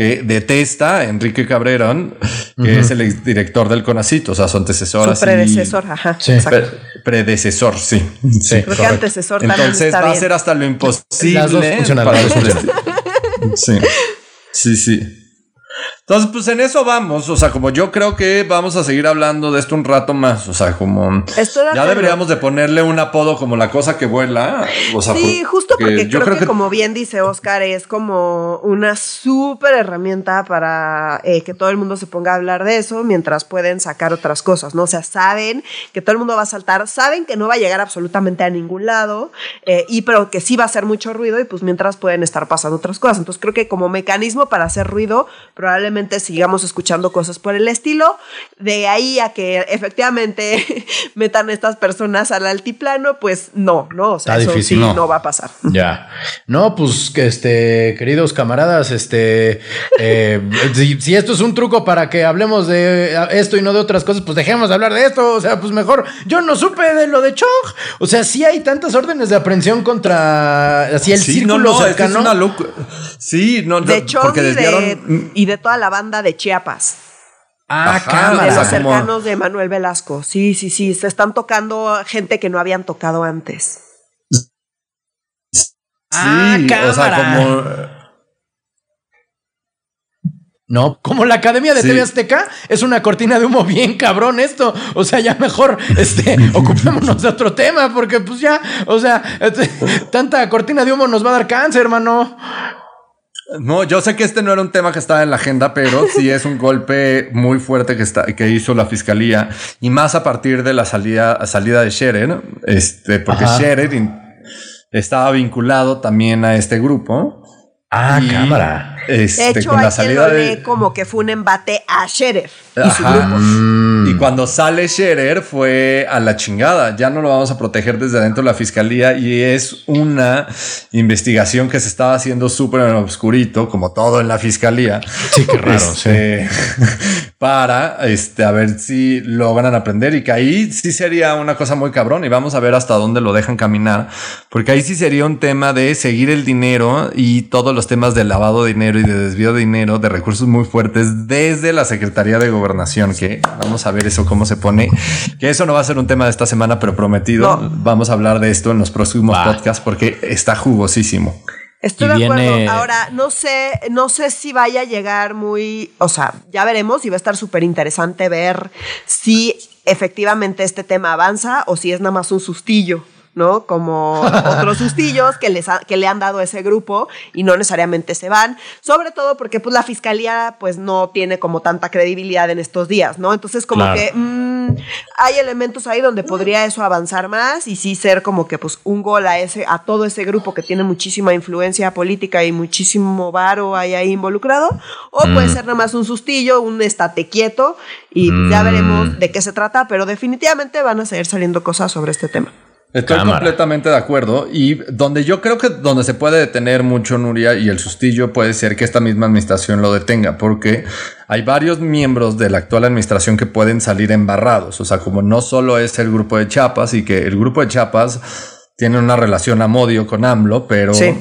[SPEAKER 3] que detesta a Enrique Cabrerón, que es el director del CONACIT, o sea, su antecesor.
[SPEAKER 1] Su predecesor, ajá.
[SPEAKER 3] Sí. predecesor, sí.
[SPEAKER 1] sí Creo que antecesor
[SPEAKER 3] Entonces va a ser hasta lo imposible. Las dos sí. Sí, sí. Entonces, pues en eso vamos. O sea, como yo creo que vamos a seguir hablando de esto un rato más. O sea, como ya deberíamos de ponerle un apodo como la cosa que vuela. O sea,
[SPEAKER 1] sí, justo porque yo creo, que, como bien dice Oscar, es como una súper herramienta para eh, que todo el mundo se ponga a hablar de eso mientras pueden sacar otras cosas, ¿no? O sea, saben que todo el mundo va a saltar, saben que no va a llegar absolutamente a ningún lado, eh, y pero que sí va a hacer mucho ruido y pues mientras pueden estar pasando otras cosas. Entonces creo que como mecanismo para hacer ruido, probablemente sigamos escuchando cosas por el estilo. De ahí a que efectivamente metan estas personas al altiplano, pues no, ¿no? O sea, eso sí no. va a pasar.
[SPEAKER 2] Ya. No, pues que este, queridos camaradas, este, eh, si, esto es un truco para que hablemos de esto y no de otras cosas, pues dejemos de hablar de esto. O sea, pues mejor. Yo no supe de lo de Chong. O sea, sí hay tantas órdenes de aprehensión contra así el círculo no, cercano.
[SPEAKER 3] Es una Sí, no,
[SPEAKER 1] de Chong y de toda la banda de Chiapas.
[SPEAKER 2] Ah, cámara.
[SPEAKER 1] De los cercanos de Manuel Velasco. Sí, sí, sí. Se están tocando gente que no habían tocado antes.
[SPEAKER 2] ah, cámara. O sea, como. No, como la Academia de TV Azteca es una cortina de humo bien cabrón esto. O sea, ya mejor este, ocupémonos de otro tema, porque pues ya, o sea, este, tanta cortina de humo nos va a dar cáncer, hermano.
[SPEAKER 3] No, yo sé que este no era un tema que estaba en la agenda, pero sí es un golpe muy fuerte que, está, que hizo la fiscalía y más a partir de la salida, salida de Scherer, este, porque Scherer estaba vinculado también a este grupo.
[SPEAKER 2] Ah, cámara.
[SPEAKER 3] Este,
[SPEAKER 1] de hecho,
[SPEAKER 3] con
[SPEAKER 1] hay
[SPEAKER 3] la
[SPEAKER 1] quien
[SPEAKER 3] salida
[SPEAKER 1] lo
[SPEAKER 3] de-
[SPEAKER 1] como que fue un embate a Sheriff y su grupo.
[SPEAKER 3] Y cuando sale Scherer fue a la chingada. Ya no lo vamos a proteger desde adentro de la fiscalía y es una investigación que se estaba haciendo súper en obscurito, como todo en la fiscalía.
[SPEAKER 2] Sí, qué raro, sí.
[SPEAKER 3] Este, Para este, a ver si logran aprender y que ahí sí sería una cosa muy cabrón y vamos a ver hasta dónde lo dejan caminar, porque ahí sí sería un tema de seguir el dinero y todos los temas de lavado de dinero y de desvío de dinero, de recursos muy fuertes desde la Secretaría de Gobernación, que vamos a ver eso cómo se pone, que eso no va a ser un tema de esta semana, pero prometido,
[SPEAKER 1] No.
[SPEAKER 3] vamos a hablar de esto en los próximos
[SPEAKER 2] Va.
[SPEAKER 3] podcasts porque está jugosísimo.
[SPEAKER 1] Estoy
[SPEAKER 2] Y
[SPEAKER 1] de acuerdo.
[SPEAKER 2] viene-
[SPEAKER 1] Ahora, no sé, no sé si vaya a llegar muy, o sea, ya veremos y va a estar súper interesante ver si efectivamente este tema avanza o si es nada más un sustillo. ¿No? Como otros sustillos que, les ha- que le han dado a ese grupo y no necesariamente se van, sobre todo porque pues la fiscalía pues no tiene como tanta credibilidad en estos días, ¿no? Entonces como
[SPEAKER 2] Claro.
[SPEAKER 1] que mm, hay elementos ahí donde podría eso avanzar más y sí ser como que pues un gol a ese a todo ese grupo que tiene muchísima influencia política y muchísimo varo ahí, ahí involucrado o puede ser nada más un sustillo, un estate quieto y ya
[SPEAKER 2] Mm.
[SPEAKER 1] veremos de qué se trata, pero definitivamente van a seguir saliendo cosas sobre este tema.
[SPEAKER 3] Estoy
[SPEAKER 2] Cámara.
[SPEAKER 3] completamente de acuerdo. Y donde yo creo que donde se puede detener mucho Nuria y el sustillo puede ser que esta misma administración lo detenga, porque hay varios miembros de la actual administración que pueden salir embarrados. O sea, como no solo es el grupo de Chiapas y que el grupo de Chiapas tiene una relación amodio con AMLO, pero.
[SPEAKER 1] Sí.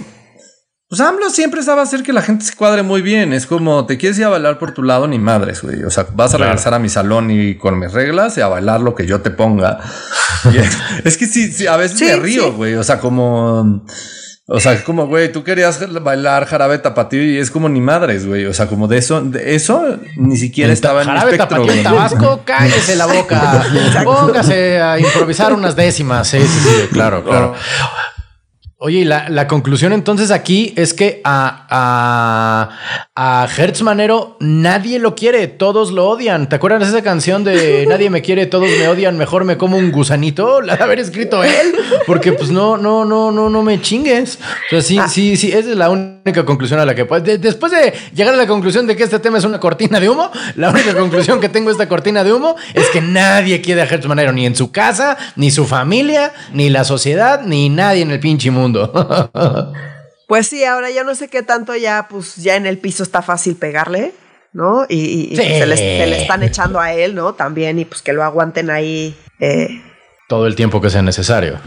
[SPEAKER 3] Pues AMLO siempre sabe hacer que la gente se cuadre muy bien. Es como te quieres ir a bailar por tu lado, ni madres, güey. O sea, vas a
[SPEAKER 2] Claro.
[SPEAKER 3] regresar a mi salón y con mis reglas y a bailar lo que yo te ponga. Es, es que sí, sí, a veces
[SPEAKER 1] Sí,
[SPEAKER 3] me río,
[SPEAKER 1] sí.
[SPEAKER 3] güey. O sea, como. O sea, es como, güey, tú querías bailar jarabe tapatío y es como ni madres, güey. O sea, como de eso, de eso ni siquiera estaba en
[SPEAKER 2] Jarabe
[SPEAKER 3] espectro.
[SPEAKER 2] tapatío en
[SPEAKER 3] güey.
[SPEAKER 2] Tabasco, cállese la boca. Póngase a improvisar unas décimas. Sí, sí, sí, claro, claro. Oye, y la, la conclusión entonces aquí es que a, a, a Hertz Manero nadie lo quiere, todos lo odian. ¿Te acuerdas de esa canción de Nadie me quiere, todos me odian, mejor me como un gusanito? La de haber escrito él, porque pues no, no, no, no, no me chingues. O sea, sí, sí, sí, esa es la única conclusión a la que puedes. de- después de llegar a la conclusión de que este tema es una cortina de humo, la única conclusión que tengo de esta cortina de humo es que nadie quiere a Hertz Manero, ni en su casa, ni su familia, ni la sociedad, ni nadie en el pinche mundo.
[SPEAKER 1] Pues sí, ahora yo no sé qué tanto ya, pues ya en el piso está fácil pegarle, ¿no? Y, y- y,
[SPEAKER 2] Sí.
[SPEAKER 1] pues, se, le, se le están echando a él, ¿no? También, y pues que lo aguanten ahí. eh,
[SPEAKER 2] todo el tiempo que sea necesario.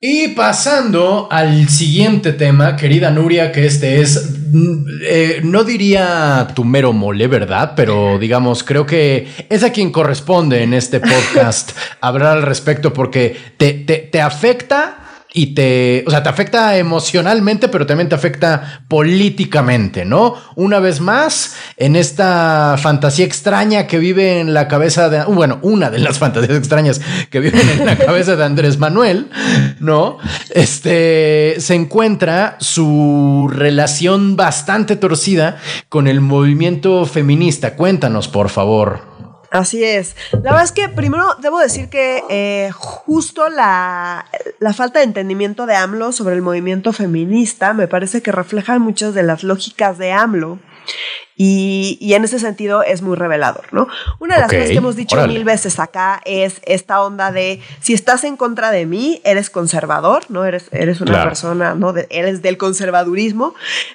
[SPEAKER 2] Y pasando al siguiente tema, querida Nuria, que este es, mm, eh, no diría tu mero mole, ¿verdad? Pero digamos, creo que es a quien corresponde en este podcast hablar al respecto porque te, te, te afecta y te, o sea, te afecta emocionalmente, pero también te afecta políticamente, ¿no? Una vez más, en esta fantasía extraña que vive en la cabeza de, bueno, una de las fantasías extrañas que viven en la cabeza de Andrés Manuel, ¿no? Este, se encuentra su relación bastante torcida con el movimiento feminista. Cuéntanos, por favor.
[SPEAKER 1] Así es. La verdad es que primero debo decir que eh, justo la, la falta de entendimiento de AMLO sobre el movimiento feminista me parece que refleja muchas de las lógicas de AMLO. Y, y en ese sentido es muy revelador, ¿no? Una de las cosas que hemos dicho
[SPEAKER 2] órale.
[SPEAKER 1] mil veces acá es esta onda de si estás en contra de mí, eres conservador, ¿no? Eres, eres una
[SPEAKER 2] Claro.
[SPEAKER 1] persona, ¿no? De- eres del conservadurismo.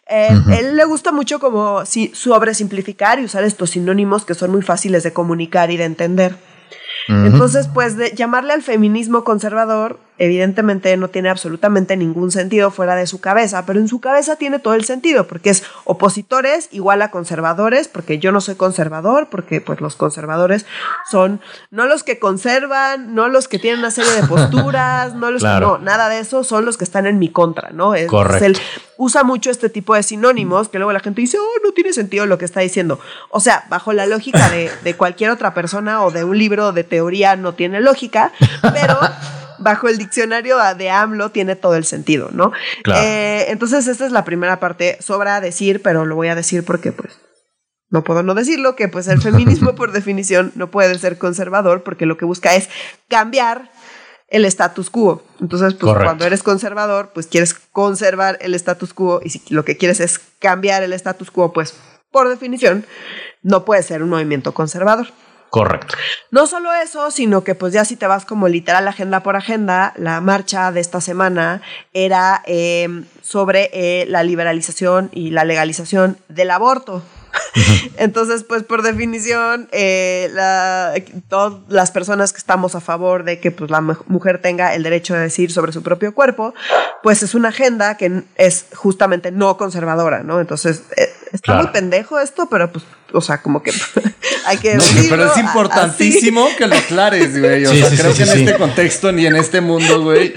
[SPEAKER 1] Eh, Él le gusta mucho como si, sobresimplificar y usar estos sinónimos que son muy fáciles de comunicar y de entender. Entonces, pues de llamarle al feminismo conservador, evidentemente no tiene absolutamente ningún sentido fuera de su cabeza, pero en su cabeza tiene todo el sentido, porque es opositores igual a conservadores, porque yo no soy conservador, porque pues los conservadores son no los que conservan, no los que tienen una serie de posturas, no los
[SPEAKER 2] Claro.
[SPEAKER 1] que no, nada de eso, son los que están en mi contra, ¿no? Es-
[SPEAKER 2] Correcto.
[SPEAKER 1] usa mucho este tipo de sinónimos que luego la gente dice, oh, no tiene sentido lo que está diciendo. O sea, bajo la lógica de, de cualquier otra persona o de un libro de teoría no tiene lógica, pero bajo el diccionario de AMLO tiene todo el sentido, ¿no?
[SPEAKER 2] Claro.
[SPEAKER 1] Eh, entonces, esta es la primera parte. Sobra decir, pero lo voy a decir porque, pues, no puedo no decirlo, que pues el feminismo por definición no puede ser conservador porque lo que busca es cambiar el status quo. Entonces, pues cuando eres conservador, pues quieres conservar el status quo y si lo que quieres es cambiar el status quo, pues por definición no puede ser un movimiento conservador.
[SPEAKER 2] Correcto.
[SPEAKER 1] No solo eso, sino que pues ya si te vas como literal agenda por agenda, la marcha de esta semana era eh, sobre eh, la liberalización y la legalización del aborto. Entonces, pues por definición, eh, todas las personas que estamos a favor de que pues, la mujer tenga el derecho de decir sobre su propio cuerpo, pues es una agenda que es justamente no conservadora, ¿no? Entonces, eh, está muy pendejo esto, pero pues, o sea, como que hay que...
[SPEAKER 3] No, pero es importantísimo que lo aclares, güey. O sea, creo que en este contexto ni en este mundo, güey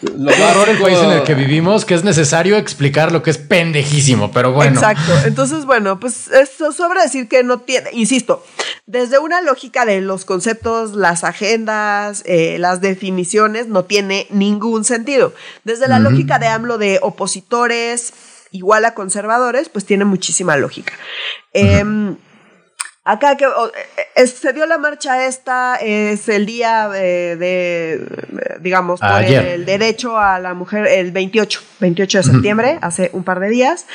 [SPEAKER 2] lo error el país en el que vivimos que es necesario explicar lo que es pendejísimo, pero bueno.
[SPEAKER 1] Exacto. Entonces, bueno, pues eso sobra decir que no tiene, insisto, desde una lógica de los conceptos, las agendas, eh, las definiciones, no tiene ningún sentido. Desde la lógica de AMLO de opositores igual a conservadores, pues tiene muchísima lógica. Acá que eh, se dio la marcha esta, es el día de, digamos, por el derecho a la mujer, el 28, 28 de septiembre, hace un par de días.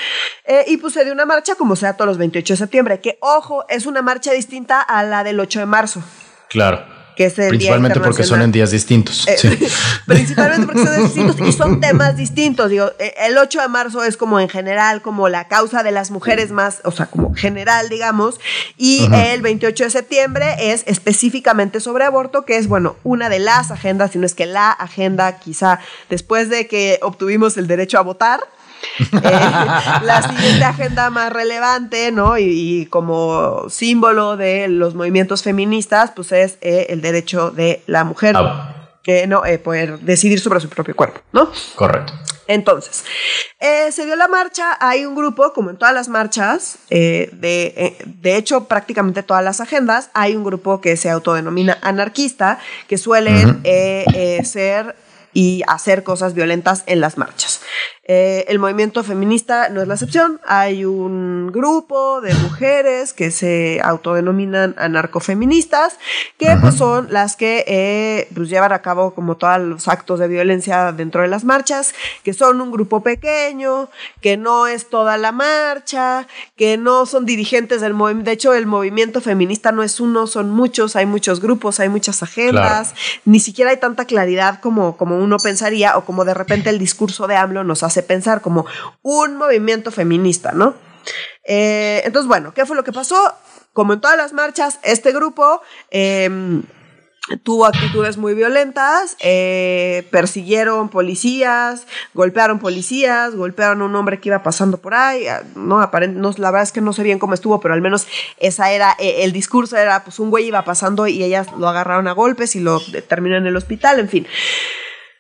[SPEAKER 1] Eh, y pues se dio una marcha como sea todos los 28 de septiembre, que ojo, es una marcha distinta a la del 8 de marzo.
[SPEAKER 2] Claro que es el Principalmente porque son en días distintos. Eh,
[SPEAKER 1] principalmente porque son distintos y son temas distintos. Digo, eh, el 8 de marzo es como en general, como la causa de las mujeres más, o sea, como general, digamos. Y el 28 de septiembre es específicamente sobre aborto, que es, bueno, una de las agendas, si no es que la agenda, quizá después de que obtuvimos el derecho a votar. Eh, la siguiente agenda más relevante, ¿no? Y, como símbolo de los movimientos feministas, pues es eh, el derecho de la mujer. Ah. no, eh, poder decidir sobre su propio cuerpo, ¿no?
[SPEAKER 2] Correcto.
[SPEAKER 1] Entonces, se dio la marcha, hay un grupo, como en todas las marchas, de, de hecho prácticamente todas las agendas, hay un grupo que se autodenomina anarquista, que suelen ser y hacer cosas violentas en las marchas. Eh, el movimiento feminista no es la excepción. Hay un grupo de mujeres que se autodenominan anarcofeministas, que pues, son las que eh, pues, llevan a cabo como todos los actos de violencia dentro de las marchas, que son un grupo pequeño, que no es toda la marcha, que no son dirigentes del movimiento. De hecho, el movimiento feminista no es uno, son muchos, hay muchos grupos, hay muchas agendas, ni siquiera hay tanta claridad como, como uno pensaría o como de repente el discurso de AMLO nos hace pensar como un movimiento feminista, ¿no? Eh, entonces, bueno, ¿qué fue lo que pasó? Como en todas las marchas, este grupo em, tuvo actitudes muy violentas, eh, persiguieron policías, golpearon policías, golpearon a un hombre que iba pasando por ahí, ah, no, no, la verdad es que no sé bien cómo estuvo, pero al menos esa era, eh, el discurso era, pues un güey iba pasando y ellas lo agarraron a golpes y lo terminó en el hospital, en fin.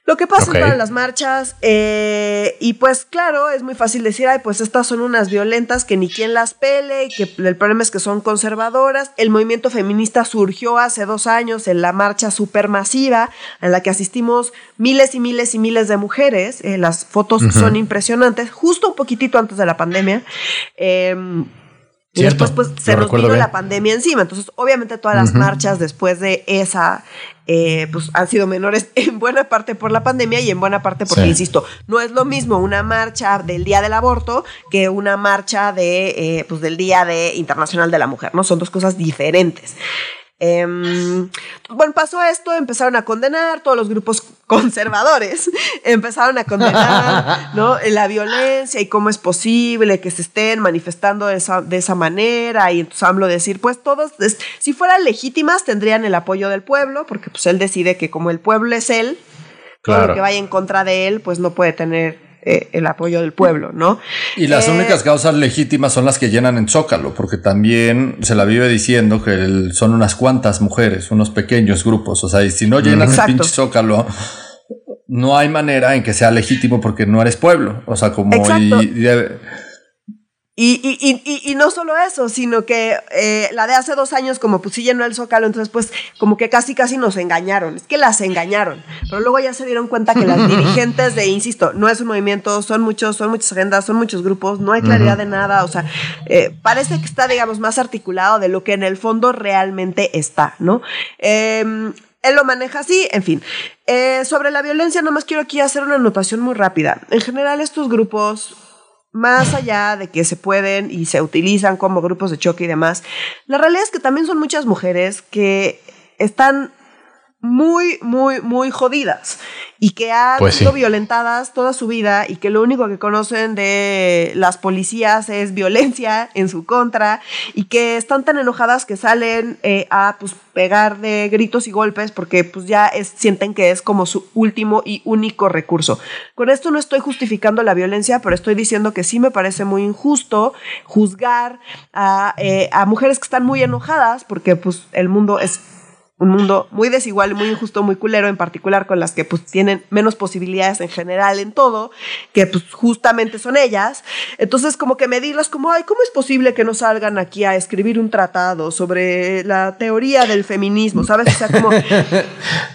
[SPEAKER 1] Lo que pasa para las marchas, eh, y pues claro, es muy fácil decir, ay, pues estas son unas violentas que ni quien las pele, y que el problema es que son conservadoras. El movimiento feminista surgió hace dos años en la marcha supermasiva, en la que asistimos miles y miles y miles de mujeres. Eh, las fotos son impresionantes, justo un poquitito antes de la pandemia. Em, y después pues se nos vino la pandemia encima. Entonces, obviamente todas las marchas después de esa eh, pues han sido menores en buena parte por la pandemia y en buena parte porque, insisto, no es lo mismo una marcha del Día del Aborto que una marcha de, eh, pues, del Día de Internacional de la Mujer, ¿no? Son dos cosas diferentes. Em, bueno, pasó esto, empezaron a condenar, todos los grupos conservadores empezaron a condenar ¿no? la violencia y cómo es posible que se estén manifestando de esa, de esa manera. Y entonces AMLO decir, pues todos, si fueran legítimas, tendrían el apoyo del pueblo, porque pues él decide que como el pueblo es él, todo lo que vaya en contra de él, pues no puede tener eh, el apoyo del pueblo, ¿no?
[SPEAKER 3] Y las eh, únicas causas legítimas son las que llenan en Zócalo, porque también se la vive diciendo que son unas cuantas mujeres, unos pequeños grupos, o sea, y si no llenan el pinche Zócalo, no hay manera en que sea legítimo porque no eres pueblo, o sea, como...
[SPEAKER 1] Y, y, y, y, no solo eso, sino que eh, la de hace dos años, como pues sí llenó el zócalo, entonces pues como que casi casi nos engañaron. Es que las engañaron. Pero luego ya se dieron cuenta que las dirigentes de, insisto, no es un movimiento, son muchos, son muchas agendas, son muchos grupos, no hay claridad de nada. O sea, eh, parece que está, digamos, más articulado de lo que en el fondo realmente está, ¿no? Eh, él lo maneja así, en fin. Eh, sobre la violencia, nomás quiero aquí hacer una anotación muy rápida. En general, estos grupos, más allá de que se pueden y se utilizan como grupos de choque y demás, la realidad es que también son muchas mujeres que están muy, muy, muy jodidas y que han
[SPEAKER 2] Pues sí.
[SPEAKER 1] sido violentadas toda su vida y que lo único que conocen de las policías es violencia en su contra y que están tan enojadas que salen eh, a pues, pegar de gritos y golpes porque pues ya es- sienten que es como su último y único recurso. Con esto no estoy justificando la violencia, pero estoy diciendo que sí me parece muy injusto juzgar a, eh, a mujeres que están muy enojadas porque pues el mundo es un mundo muy desigual, muy injusto, muy culero, en particular con las que pues tienen menos posibilidades en general en todo, que pues justamente son ellas. Entonces como que medirlas como, ay, ¿cómo es posible que no salgan aquí a escribir un tratado sobre la teoría del feminismo? ¿Sabes? O sea, como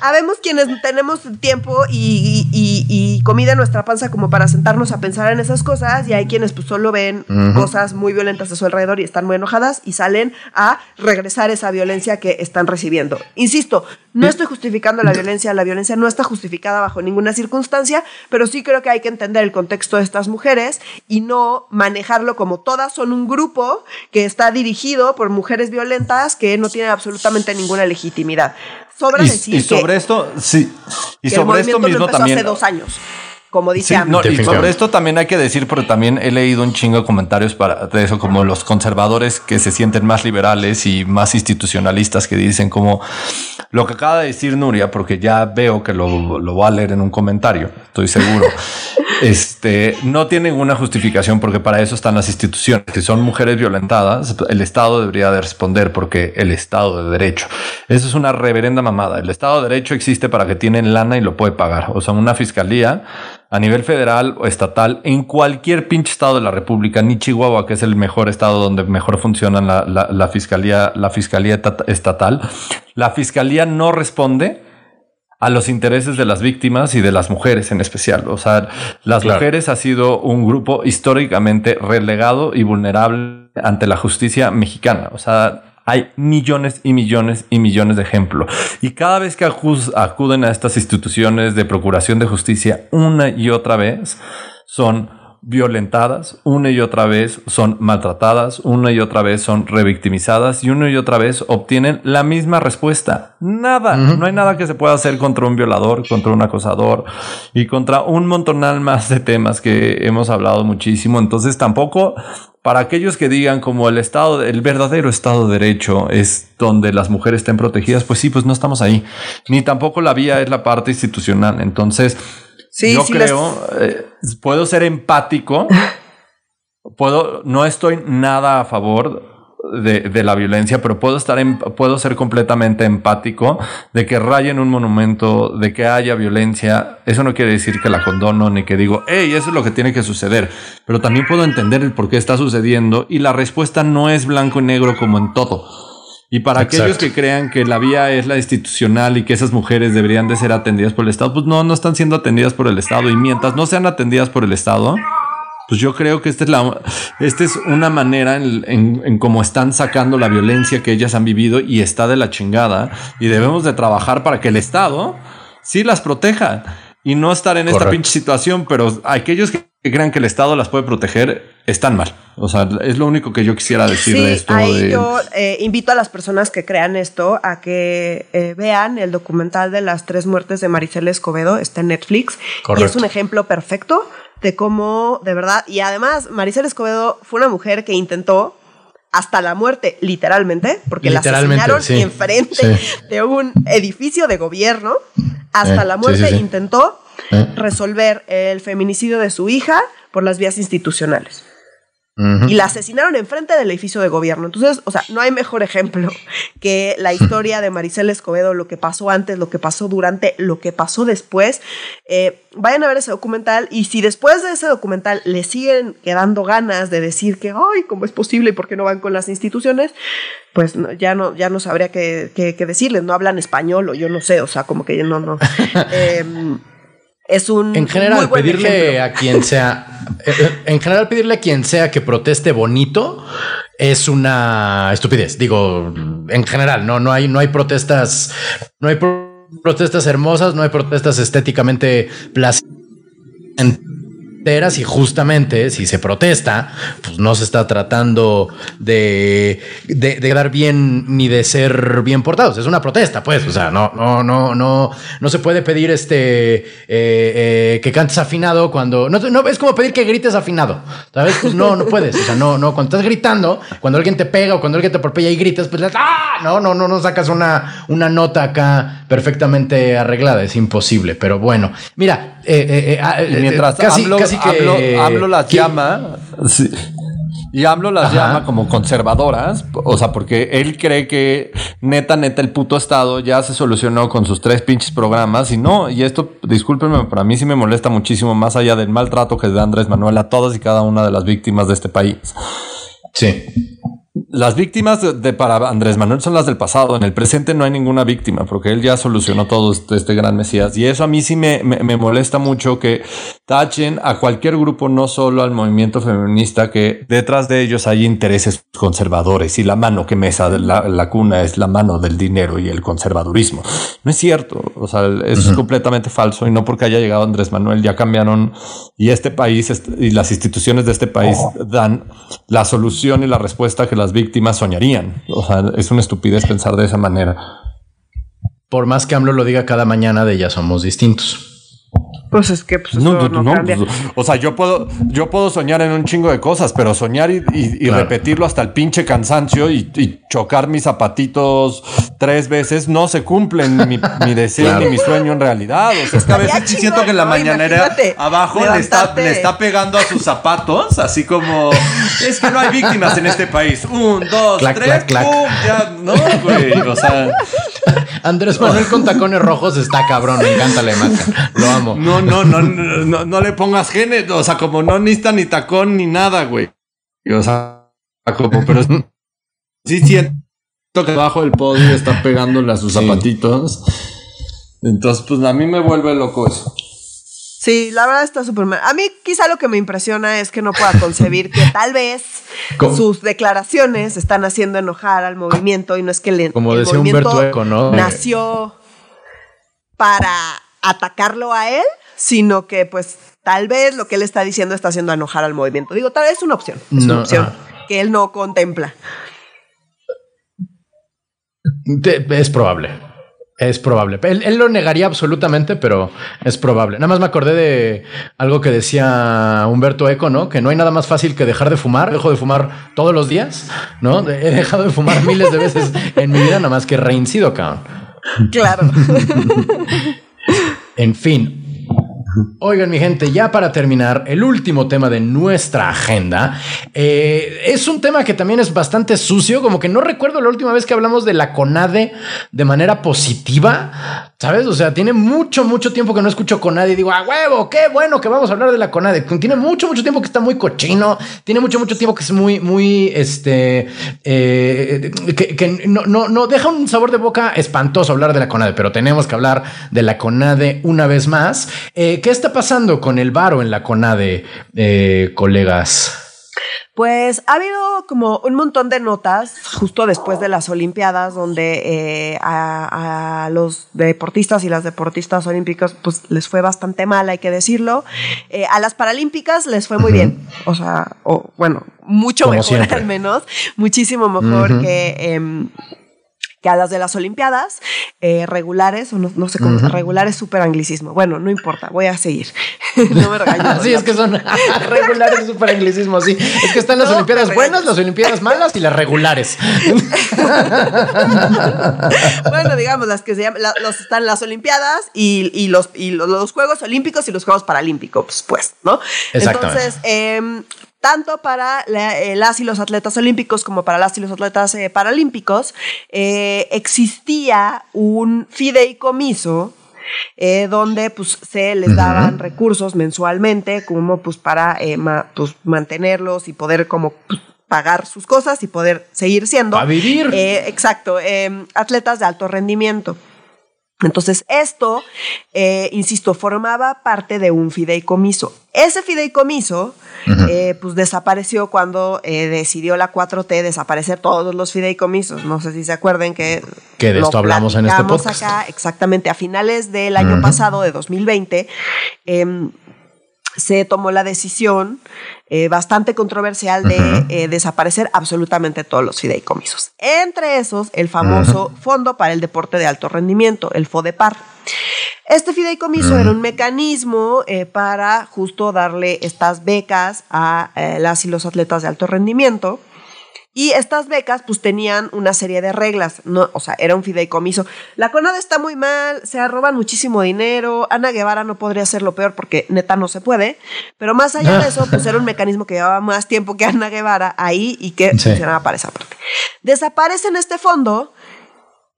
[SPEAKER 1] habemos quienes tenemos tiempo y, y- y comida en nuestra panza como para sentarnos a pensar en esas cosas y hay quienes pues solo ven cosas muy violentas a su alrededor y están muy enojadas y salen a regresar esa violencia que están recibiendo. Insisto, no estoy justificando la violencia, la violencia no está justificada bajo ninguna circunstancia, pero sí creo que hay que entender el contexto de estas mujeres y no manejarlo como todas son un grupo que está dirigido por mujeres violentas que no tienen absolutamente ninguna legitimidad. Sobra
[SPEAKER 3] Y,
[SPEAKER 1] decir
[SPEAKER 3] y sobre
[SPEAKER 1] que,
[SPEAKER 3] esto, sí. Y
[SPEAKER 1] que el
[SPEAKER 3] sobre esto
[SPEAKER 1] movimiento no
[SPEAKER 3] mismo
[SPEAKER 1] empezó
[SPEAKER 3] también.
[SPEAKER 1] hace dos años, como dice
[SPEAKER 3] Sí, no, y sobre esto también hay que decir, porque también he leído un chingo de comentarios para, de eso, como los conservadores que se sienten más liberales y más institucionalistas que dicen como lo que acaba de decir Nuria, porque ya veo que lo, lo voy a leer en un comentario, estoy seguro. este no tiene ninguna justificación porque para eso están las instituciones. Si son mujeres violentadas, el Estado debería de responder porque el Estado de Derecho. Eso es una reverenda mamada. El Estado de Derecho existe para que tienen lana y lo puede pagar. O sea, una fiscalía a nivel federal o estatal en cualquier pinche estado de la República, ni Chihuahua, que es el mejor estado donde mejor funciona la, la- la fiscalía, la fiscalía estatal. La fiscalía no responde a los intereses de las víctimas y de las mujeres en especial. O sea, las
[SPEAKER 2] Claro.
[SPEAKER 3] mujeres ha sido un grupo históricamente relegado y vulnerable ante la justicia mexicana. O sea, hay millones y millones y millones de ejemplos. Y cada vez que acuden a estas instituciones de procuración de justicia una y otra vez, son violentadas, una y otra vez son maltratadas, una y otra vez son revictimizadas y una y otra vez obtienen la misma respuesta. Nada, no hay nada que se pueda hacer contra un violador, contra un acosador y contra un montonal más de temas que hemos hablado muchísimo. Entonces tampoco para aquellos que digan como el estado, el verdadero estado de derecho es donde las mujeres estén protegidas, pues sí, pues no estamos ahí. Ni tampoco la vía es la parte institucional. Entonces,
[SPEAKER 1] Sí,
[SPEAKER 3] yo
[SPEAKER 1] sí, las-
[SPEAKER 3] creo, eh, puedo ser empático, puedo, no estoy nada a favor de, de la violencia, pero puedo estar en, puedo ser completamente empático de que rayen un monumento, de que haya violencia. Eso no quiere decir que la condono ni que digo, hey, eso es lo que tiene que suceder. Pero también puedo entender el por qué está sucediendo y la respuesta no es blanco y negro como en todo. Y para aquellos que crean que la vía es la institucional y que esas mujeres deberían de ser atendidas por el Estado, pues no, no están siendo atendidas por el Estado. Y mientras no sean atendidas por el Estado, pues yo creo que esta es, la, esta es una manera en, en, en cómo están sacando la violencia que ellas han vivido y está de la chingada. Y debemos de trabajar para que el Estado sí las proteja y no estar en esta pinche situación. Pero aquellos que, que crean que el Estado las puede proteger están mal. O sea, es lo único que yo quisiera decir
[SPEAKER 1] Sí,
[SPEAKER 3] de esto.
[SPEAKER 1] ahí
[SPEAKER 3] de-
[SPEAKER 1] yo eh, invito a las personas que crean esto a que eh, vean el documental de las tres muertes de Maricela Escobedo, está en Netflix, y es
[SPEAKER 2] Correcto.
[SPEAKER 1] un ejemplo perfecto de cómo, de verdad, y además Maricela Escobedo fue una mujer que intentó hasta la muerte, literalmente, porque la
[SPEAKER 2] Literalmente,
[SPEAKER 1] asesinaron
[SPEAKER 2] sí.
[SPEAKER 1] enfrente
[SPEAKER 2] Sí.
[SPEAKER 1] de un edificio de gobierno, hasta
[SPEAKER 2] Eh,
[SPEAKER 1] la muerte intentó. Resolver el feminicidio de su hija por las vías institucionales y la asesinaron enfrente del edificio de gobierno. Entonces, o sea, no hay mejor ejemplo que la historia de Maricela Escobedo, lo que pasó antes, lo que pasó durante, lo que pasó después. Eh, vayan a ver ese documental y si después de ese documental le siguen quedando ganas de decir que, ay, ¿cómo es posible y por qué no van con las instituciones? Pues no, ya no, ya no sabría qué, qué- qué decirles, no hablan español o yo no sé, o sea, como que no, no. Em, es un
[SPEAKER 2] En general,
[SPEAKER 1] muy buen
[SPEAKER 2] pedirle
[SPEAKER 1] ejemplo.
[SPEAKER 2] a quien sea, eh, eh, en general, pedirle a quien sea que proteste bonito es una estupidez. Digo, en general, no, no hay, no hay protestas, no hay pro- protestas hermosas, no hay protestas estéticamente placenteras y justamente si se protesta, pues no se está tratando de, de, dar bien ni de ser bien portados. Es una protesta, pues. O sea, no, no, no, no, no se puede pedir este eh, eh, que cantes afinado cuando no, no es como pedir que grites afinado. ¿Sabes? Pues no, no puedes. O sea, no, no. Cuando estás gritando, cuando alguien te pega o cuando alguien te atropella y gritas, pues ¡ah! no, no, no, no sacas una, una nota acá perfectamente arreglada. Es imposible. Pero bueno, mira, eh, ah,
[SPEAKER 3] mientras casi, casi hablo, las llama. Y hablo las llama como conservadoras, o sea, porque él cree que neta, neta, el puto Estado ya se solucionó con sus tres pinches programas y no, y esto, discúlpenme, para mí sí me molesta muchísimo, más allá del maltrato que da Andrés Manuel a todas y cada una de las víctimas de este país.
[SPEAKER 2] Sí.
[SPEAKER 3] Las víctimas de, para Andrés Manuel son las del pasado. En el presente no hay ninguna víctima porque él ya solucionó todo este, este gran Mesías. Y eso a mí sí me, me, molesta mucho que tachen a cualquier grupo, no solo al movimiento feminista, que detrás de ellos hay intereses conservadores y la mano que mesa de la, cuna es la mano del dinero y el conservadurismo. No es cierto. O sea, eso es completamente falso y no porque haya llegado Andrés Manuel ya cambiaron y este país y las instituciones de este país dan la solución y la respuesta que las víctimas soñarían. O sea, es una estupidez pensar de esa manera.
[SPEAKER 2] Por más que AMLO lo diga cada mañana, de ya somos distintos.
[SPEAKER 1] Pues es que pues, no, cambia. Pues,
[SPEAKER 3] o sea, yo puedo, yo puedo soñar en un chingo de cosas, pero soñar y, repetirlo hasta el pinche cansancio y, chocar mis zapatitos tres veces no se cumplen mi, mi deseo ni mi sueño en realidad. O sea, es que a veces siento que la mañanera abajo le está, le está pegando a sus zapatos, así como es que no hay víctimas en este país. Un, dos, tres, pum, ya, no, güey. O sea.
[SPEAKER 2] Andrés Manuel con tacones rojos está cabrón, me encanta la imagen. Lo amo.
[SPEAKER 3] No, no, no, no, no le pongas genes, o sea, como no necesita ni tacón ni nada, güey. O sea, como, pero sí siento que abajo del podio está pegándole a sus zapatitos. Entonces, pues a mí me vuelve loco eso.
[SPEAKER 1] Sí, la verdad está súper mal. A mí quizá lo que me impresiona es que no pueda concebir que tal vez sus declaraciones están haciendo enojar al movimiento y no es que le,
[SPEAKER 2] Como decía Humberto Eco, ¿no?
[SPEAKER 1] nació para atacarlo a él, sino que pues tal vez lo que él está diciendo está haciendo enojar al movimiento. Digo, tal vez es una opción, es una opción que él no contempla.
[SPEAKER 2] es probable. Es probable. Él, lo negaría absolutamente, pero es probable. Nada más me acordé de algo que decía Humberto Eco, ¿no? Que no hay nada más fácil que dejar de fumar. Dejo de fumar todos los días, ¿no? He dejado de fumar miles de veces en mi vida, nada más que reincido, cabrón.
[SPEAKER 1] Claro.
[SPEAKER 2] en fin, Oigan, mi gente, ya para terminar, el último tema de nuestra agenda eh, es un tema que también es bastante sucio, como que no recuerdo la última vez que hablamos de la CONADE de manera positiva, ¿sabes? O sea, tiene mucho, mucho tiempo que no escucho CONADE y digo, a huevo, qué bueno que vamos a hablar de la CONADE. Tiene mucho, mucho tiempo que está muy cochino, tiene mucho, mucho tiempo que es muy, muy, este, eh, que, no, no, no deja un sabor de boca espantoso hablar de la CONADE, pero tenemos que hablar de la CONADE una vez más. Eh, ¿Qué está pasando con el varo en la CONADE, eh, colegas?
[SPEAKER 1] Pues ha habido como un montón de notas justo después de las Olimpiadas donde eh, a, los deportistas y las deportistas olímpicas pues les fue bastante mal, hay que decirlo. Eh, a las paralímpicas les fue muy bien, o sea, o, bueno, mucho mejor al menos, muchísimo mejor que em, que a las de las Olimpiadas eh, regulares, o no, sé cómo, regulares super anglicismo. Bueno, no importa, voy a seguir. no me regaño.
[SPEAKER 2] sí, es que son regulares super anglicismo, sí. Es que están las Olimpiadas buenas, las Olimpiadas malas y las regulares.
[SPEAKER 1] bueno, digamos, las que se llaman, los, están las Olimpiadas y, los, y los, Juegos Olímpicos y los Juegos Paralímpicos, pues, ¿no? Entonces, eh, tanto para eh, las y los atletas olímpicos como para las y los atletas eh, paralímpicos, eh, existía un fideicomiso donde pues, se les daban recursos mensualmente como pues, para pues, mantenerlos y poder como pues, pagar sus cosas y poder seguir siendo.
[SPEAKER 2] A vivir.
[SPEAKER 1] exacto, atletas de alto rendimiento. Entonces, esto, eh, insisto, formaba parte de un fideicomiso. Ese fideicomiso, eh, pues desapareció cuando eh, decidió la 4T desaparecer todos los fideicomisos. No sé si se acuerden que.
[SPEAKER 2] Que de esto hablamos en este podcast.
[SPEAKER 1] acá, exactamente, a finales del año pasado, de 2020 se tomó la decisión eh, bastante controversial de eh, desaparecer absolutamente todos los fideicomisos. Entre esos, el famoso Fondo para el Deporte de Alto Rendimiento, el FODEPAR. Este fideicomiso era un mecanismo eh, para justo darle estas becas a las y los atletas de alto rendimiento y estas becas pues tenían una serie de reglas, no, o sea, era un fideicomiso. La CONADE está muy mal, se roban muchísimo dinero, Ana Guevara no podría hacerlo peor porque neta no se puede, pero más allá de eso, pues era un mecanismo que llevaba más tiempo que Ana Guevara ahí y que funcionaba para esa parte. Desaparece en este fondo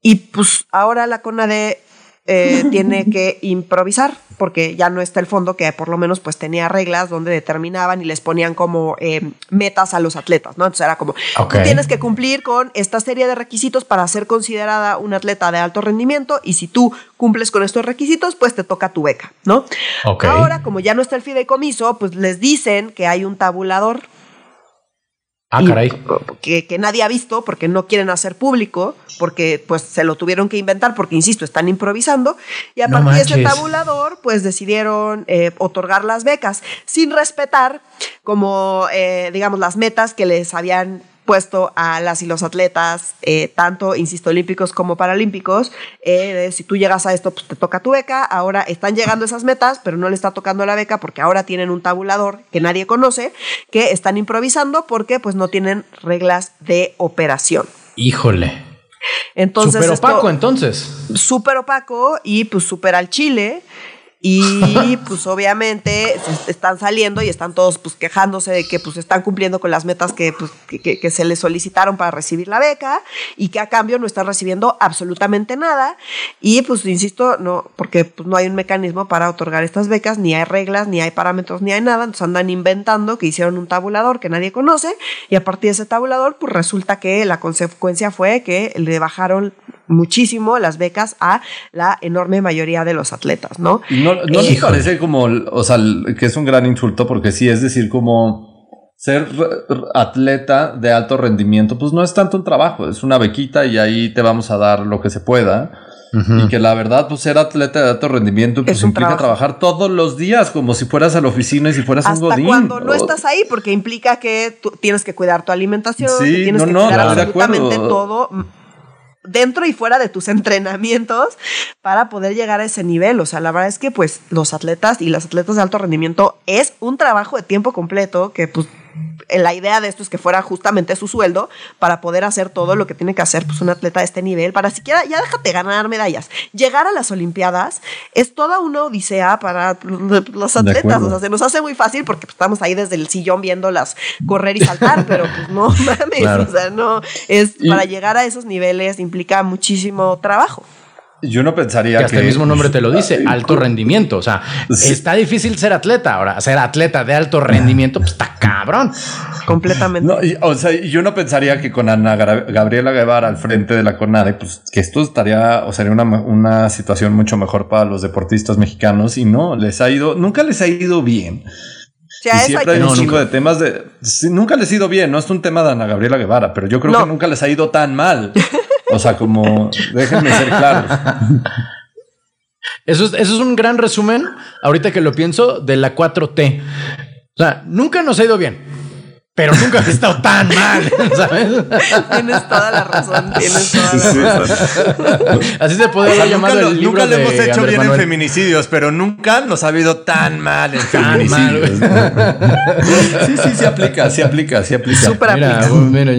[SPEAKER 1] y pues ahora la CONADE eh, tiene que improvisar porque ya no está el fondo que por lo menos pues tenía reglas donde determinaban y les ponían como eh, metas a los atletas, ¿no? Entonces era como, tienes que cumplir con esta serie de requisitos para ser considerada un atleta de alto rendimiento y si tú cumples con estos requisitos, pues te toca tu beca, ¿no? Ahora, como ya no está el fideicomiso, pues les dicen que hay un tabulador
[SPEAKER 2] Ah, caray.
[SPEAKER 1] Que, que, nadie ha visto porque no quieren hacer público, porque pues se lo tuvieron que inventar, porque insisto, están improvisando. Y a partir de ese tabulador, pues decidieron eh, otorgar las becas sin respetar como, eh, digamos, las metas que les habían puesto a las y los atletas, eh, tanto, insisto, olímpicos como paralímpicos. Eh, si tú llegas a esto, pues te toca tu beca. Ahora están llegando esas metas, pero no le está tocando la beca porque ahora tienen un tabulador que nadie conoce, que están improvisando porque pues no tienen reglas de operación.
[SPEAKER 2] Híjole.
[SPEAKER 1] Entonces,
[SPEAKER 2] súper opaco, entonces.
[SPEAKER 1] Súper opaco y pues súper al chile. Y pues obviamente están saliendo y están todos pues quejándose de que pues están cumpliendo con las metas que, pues, que, se les solicitaron para recibir la beca y que a cambio no están recibiendo absolutamente nada. Y pues insisto, no, porque pues, no hay un mecanismo para otorgar estas becas, ni hay reglas, ni hay parámetros, ni hay nada. Entonces andan inventando que hicieron un tabulador que nadie conoce y a partir de ese tabulador pues resulta que la consecuencia fue que le bajaron muchísimo las becas a la enorme mayoría de los atletas, ¿no?
[SPEAKER 3] no, no les parece como, o sea, que es un gran insulto porque sí, es decir, como ser atleta de alto rendimiento, pues no es tanto un trabajo, es una bequita y ahí te vamos a dar lo que se pueda. Y que la verdad, pues ser atleta de alto rendimiento pues implica trabajar todos los días como si fueras a la oficina y si fueras un godín.
[SPEAKER 1] cuando no estás ahí, porque implica que tú tienes que cuidar tu alimentación, tienes que cuidar absolutamente todo dentro y fuera de tus entrenamientos para poder llegar a ese nivel. O sea, la verdad es que pues los atletas y las atletas de alto rendimiento es un trabajo de tiempo completo que pues la idea de esto es que fuera justamente su sueldo para poder hacer todo lo que tiene que hacer pues, un atleta de este nivel, para siquiera, ya déjate ganar medallas. Llegar a las Olimpiadas es toda una odisea para los atletas. O sea, se nos hace muy fácil porque pues, estamos ahí desde el sillón viéndolas correr y saltar, pero pues no mames, o sea, no, es para llegar a esos niveles implica muchísimo trabajo.
[SPEAKER 3] Yo no pensaría que,
[SPEAKER 2] hasta el mismo nombre te lo dice, alto rendimiento. O sea, está difícil ser atleta. Ahora, ser atleta de alto rendimiento, pues está cabrón.
[SPEAKER 1] Completamente.
[SPEAKER 3] o sea, yo no pensaría que con Ana Gabriela Guevara al frente de la CONADE, pues que esto estaría o sería una, una situación mucho mejor para los deportistas mexicanos y no, les ha ido, nunca les ha ido bien. y siempre hay un chico de temas de. nunca les ha ido bien, no es un tema de Ana Gabriela Guevara, pero yo creo que nunca les ha ido tan mal. O sea, como déjenme ser claros.
[SPEAKER 2] Eso es, eso es un gran resumen, ahorita que lo pienso, de la 4T. O sea, nunca nos ha ido bien pero nunca ha estado tan mal, ¿sabes?
[SPEAKER 1] Tienes toda la razón, tienes toda la razón.
[SPEAKER 2] Así se puede haber llamado el libro
[SPEAKER 3] Nunca le hemos hecho bien en feminicidios, pero nunca nos ha habido tan mal en feminicidios. sí, sí, se aplica, se aplica, se aplica.
[SPEAKER 1] Súper aplica.
[SPEAKER 2] Mira,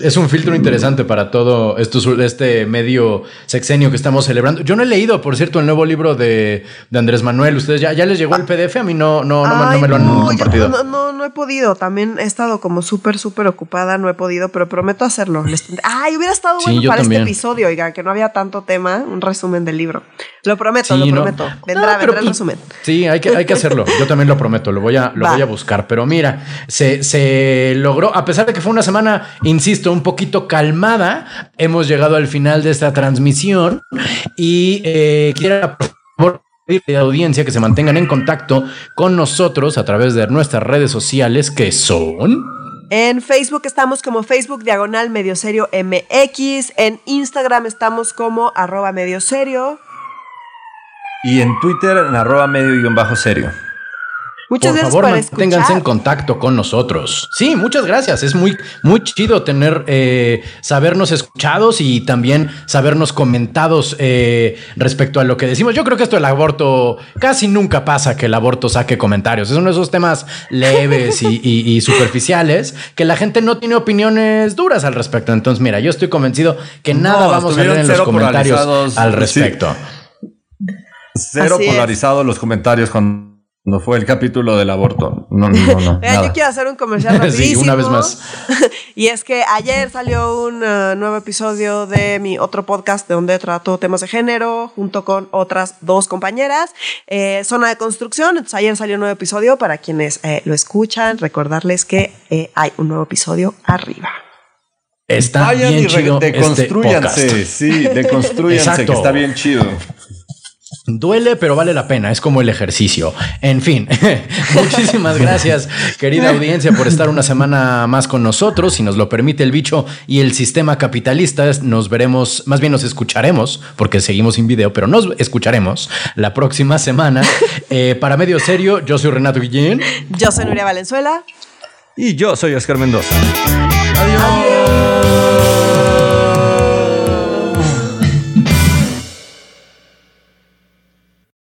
[SPEAKER 2] es un filtro interesante para todo esto, este medio sexenio que estamos celebrando. Yo no he leído, por cierto, el nuevo libro de, de Andrés Manuel. ¿Ustedes ya, ya les llegó el PDF? A mí no, no, no, me lo han compartido.
[SPEAKER 1] no, no, no he podido. También está estado como súper, súper ocupada, no he podido, pero prometo hacerlo. Les Ay, hubiera estado bueno para
[SPEAKER 2] también.
[SPEAKER 1] este episodio, oigan, que no había tanto tema, un resumen del libro. Lo prometo,
[SPEAKER 2] Sí,
[SPEAKER 1] lo
[SPEAKER 2] no.
[SPEAKER 1] prometo. Vendrá,
[SPEAKER 2] No,
[SPEAKER 1] vendrá el resumen.
[SPEAKER 2] Sí, hay que, hay que hacerlo. Yo también lo prometo, lo voy a, lo
[SPEAKER 1] Va.
[SPEAKER 2] voy a buscar. Pero mira, se, se logró, a pesar de que fue una semana, insisto, un poquito calmada, hemos llegado al final de esta transmisión y eh, quiero por pedirle a la audiencia que se mantengan en contacto con nosotros a través de nuestras redes sociales que son...
[SPEAKER 1] En Facebook estamos como Facebook Diagonal Medio Serio MX. En Instagram estamos como arroba medio serio.
[SPEAKER 4] Y en Twitter, en arroba medio guion bajo serio.
[SPEAKER 1] Muchas
[SPEAKER 2] por
[SPEAKER 1] gracias
[SPEAKER 2] favor,
[SPEAKER 1] por
[SPEAKER 2] manténganse en
[SPEAKER 1] escuchar.
[SPEAKER 2] contacto con nosotros. Sí, muchas gracias. Es muy, muy chido tener, eh, sabernos escuchados y también sabernos comentados eh, respecto a lo que decimos. Yo creo que esto del aborto casi nunca pasa que el aborto saque comentarios. Es uno de esos temas leves y, y- y superficiales que la gente no tiene opiniones duras al respecto. Entonces, mira, yo estoy convencido que nada
[SPEAKER 3] No,
[SPEAKER 2] vamos a leer en los comentarios al
[SPEAKER 3] sí.
[SPEAKER 2] respecto.
[SPEAKER 3] Cero
[SPEAKER 1] Así es.
[SPEAKER 3] polarizados los comentarios cuando fue el capítulo del aborto. No, no, no. no,
[SPEAKER 1] Vean, yo quiero hacer un comercial
[SPEAKER 2] Sí,
[SPEAKER 1] rapidísimo.
[SPEAKER 2] una vez más.
[SPEAKER 1] y es que ayer salió un uh, nuevo episodio de mi otro podcast de donde trato temas de género junto con otras dos compañeras. Eh, Zona de construcción. Entonces ayer salió un nuevo episodio para quienes eh, lo escuchan. Recordarles que eh, hay un nuevo episodio arriba.
[SPEAKER 2] Está
[SPEAKER 3] Vayan
[SPEAKER 2] bien
[SPEAKER 3] y
[SPEAKER 2] chido este
[SPEAKER 3] deconstruyanse. sí, deconstruyanse,
[SPEAKER 2] Exacto.
[SPEAKER 3] que está bien chido.
[SPEAKER 2] Duele, pero vale la pena. Es como el ejercicio. En fin, muchísimas gracias, querida audiencia, por estar una semana más con nosotros. Si nos lo permite el bicho y el sistema capitalista, nos veremos, más bien nos escucharemos, porque seguimos sin video, pero nos escucharemos la próxima semana. Eh, para medio serio, yo soy Renato Guillén.
[SPEAKER 1] Yo soy Nuria Valenzuela.
[SPEAKER 4] Y yo soy Oscar Mendoza.
[SPEAKER 3] Adiós.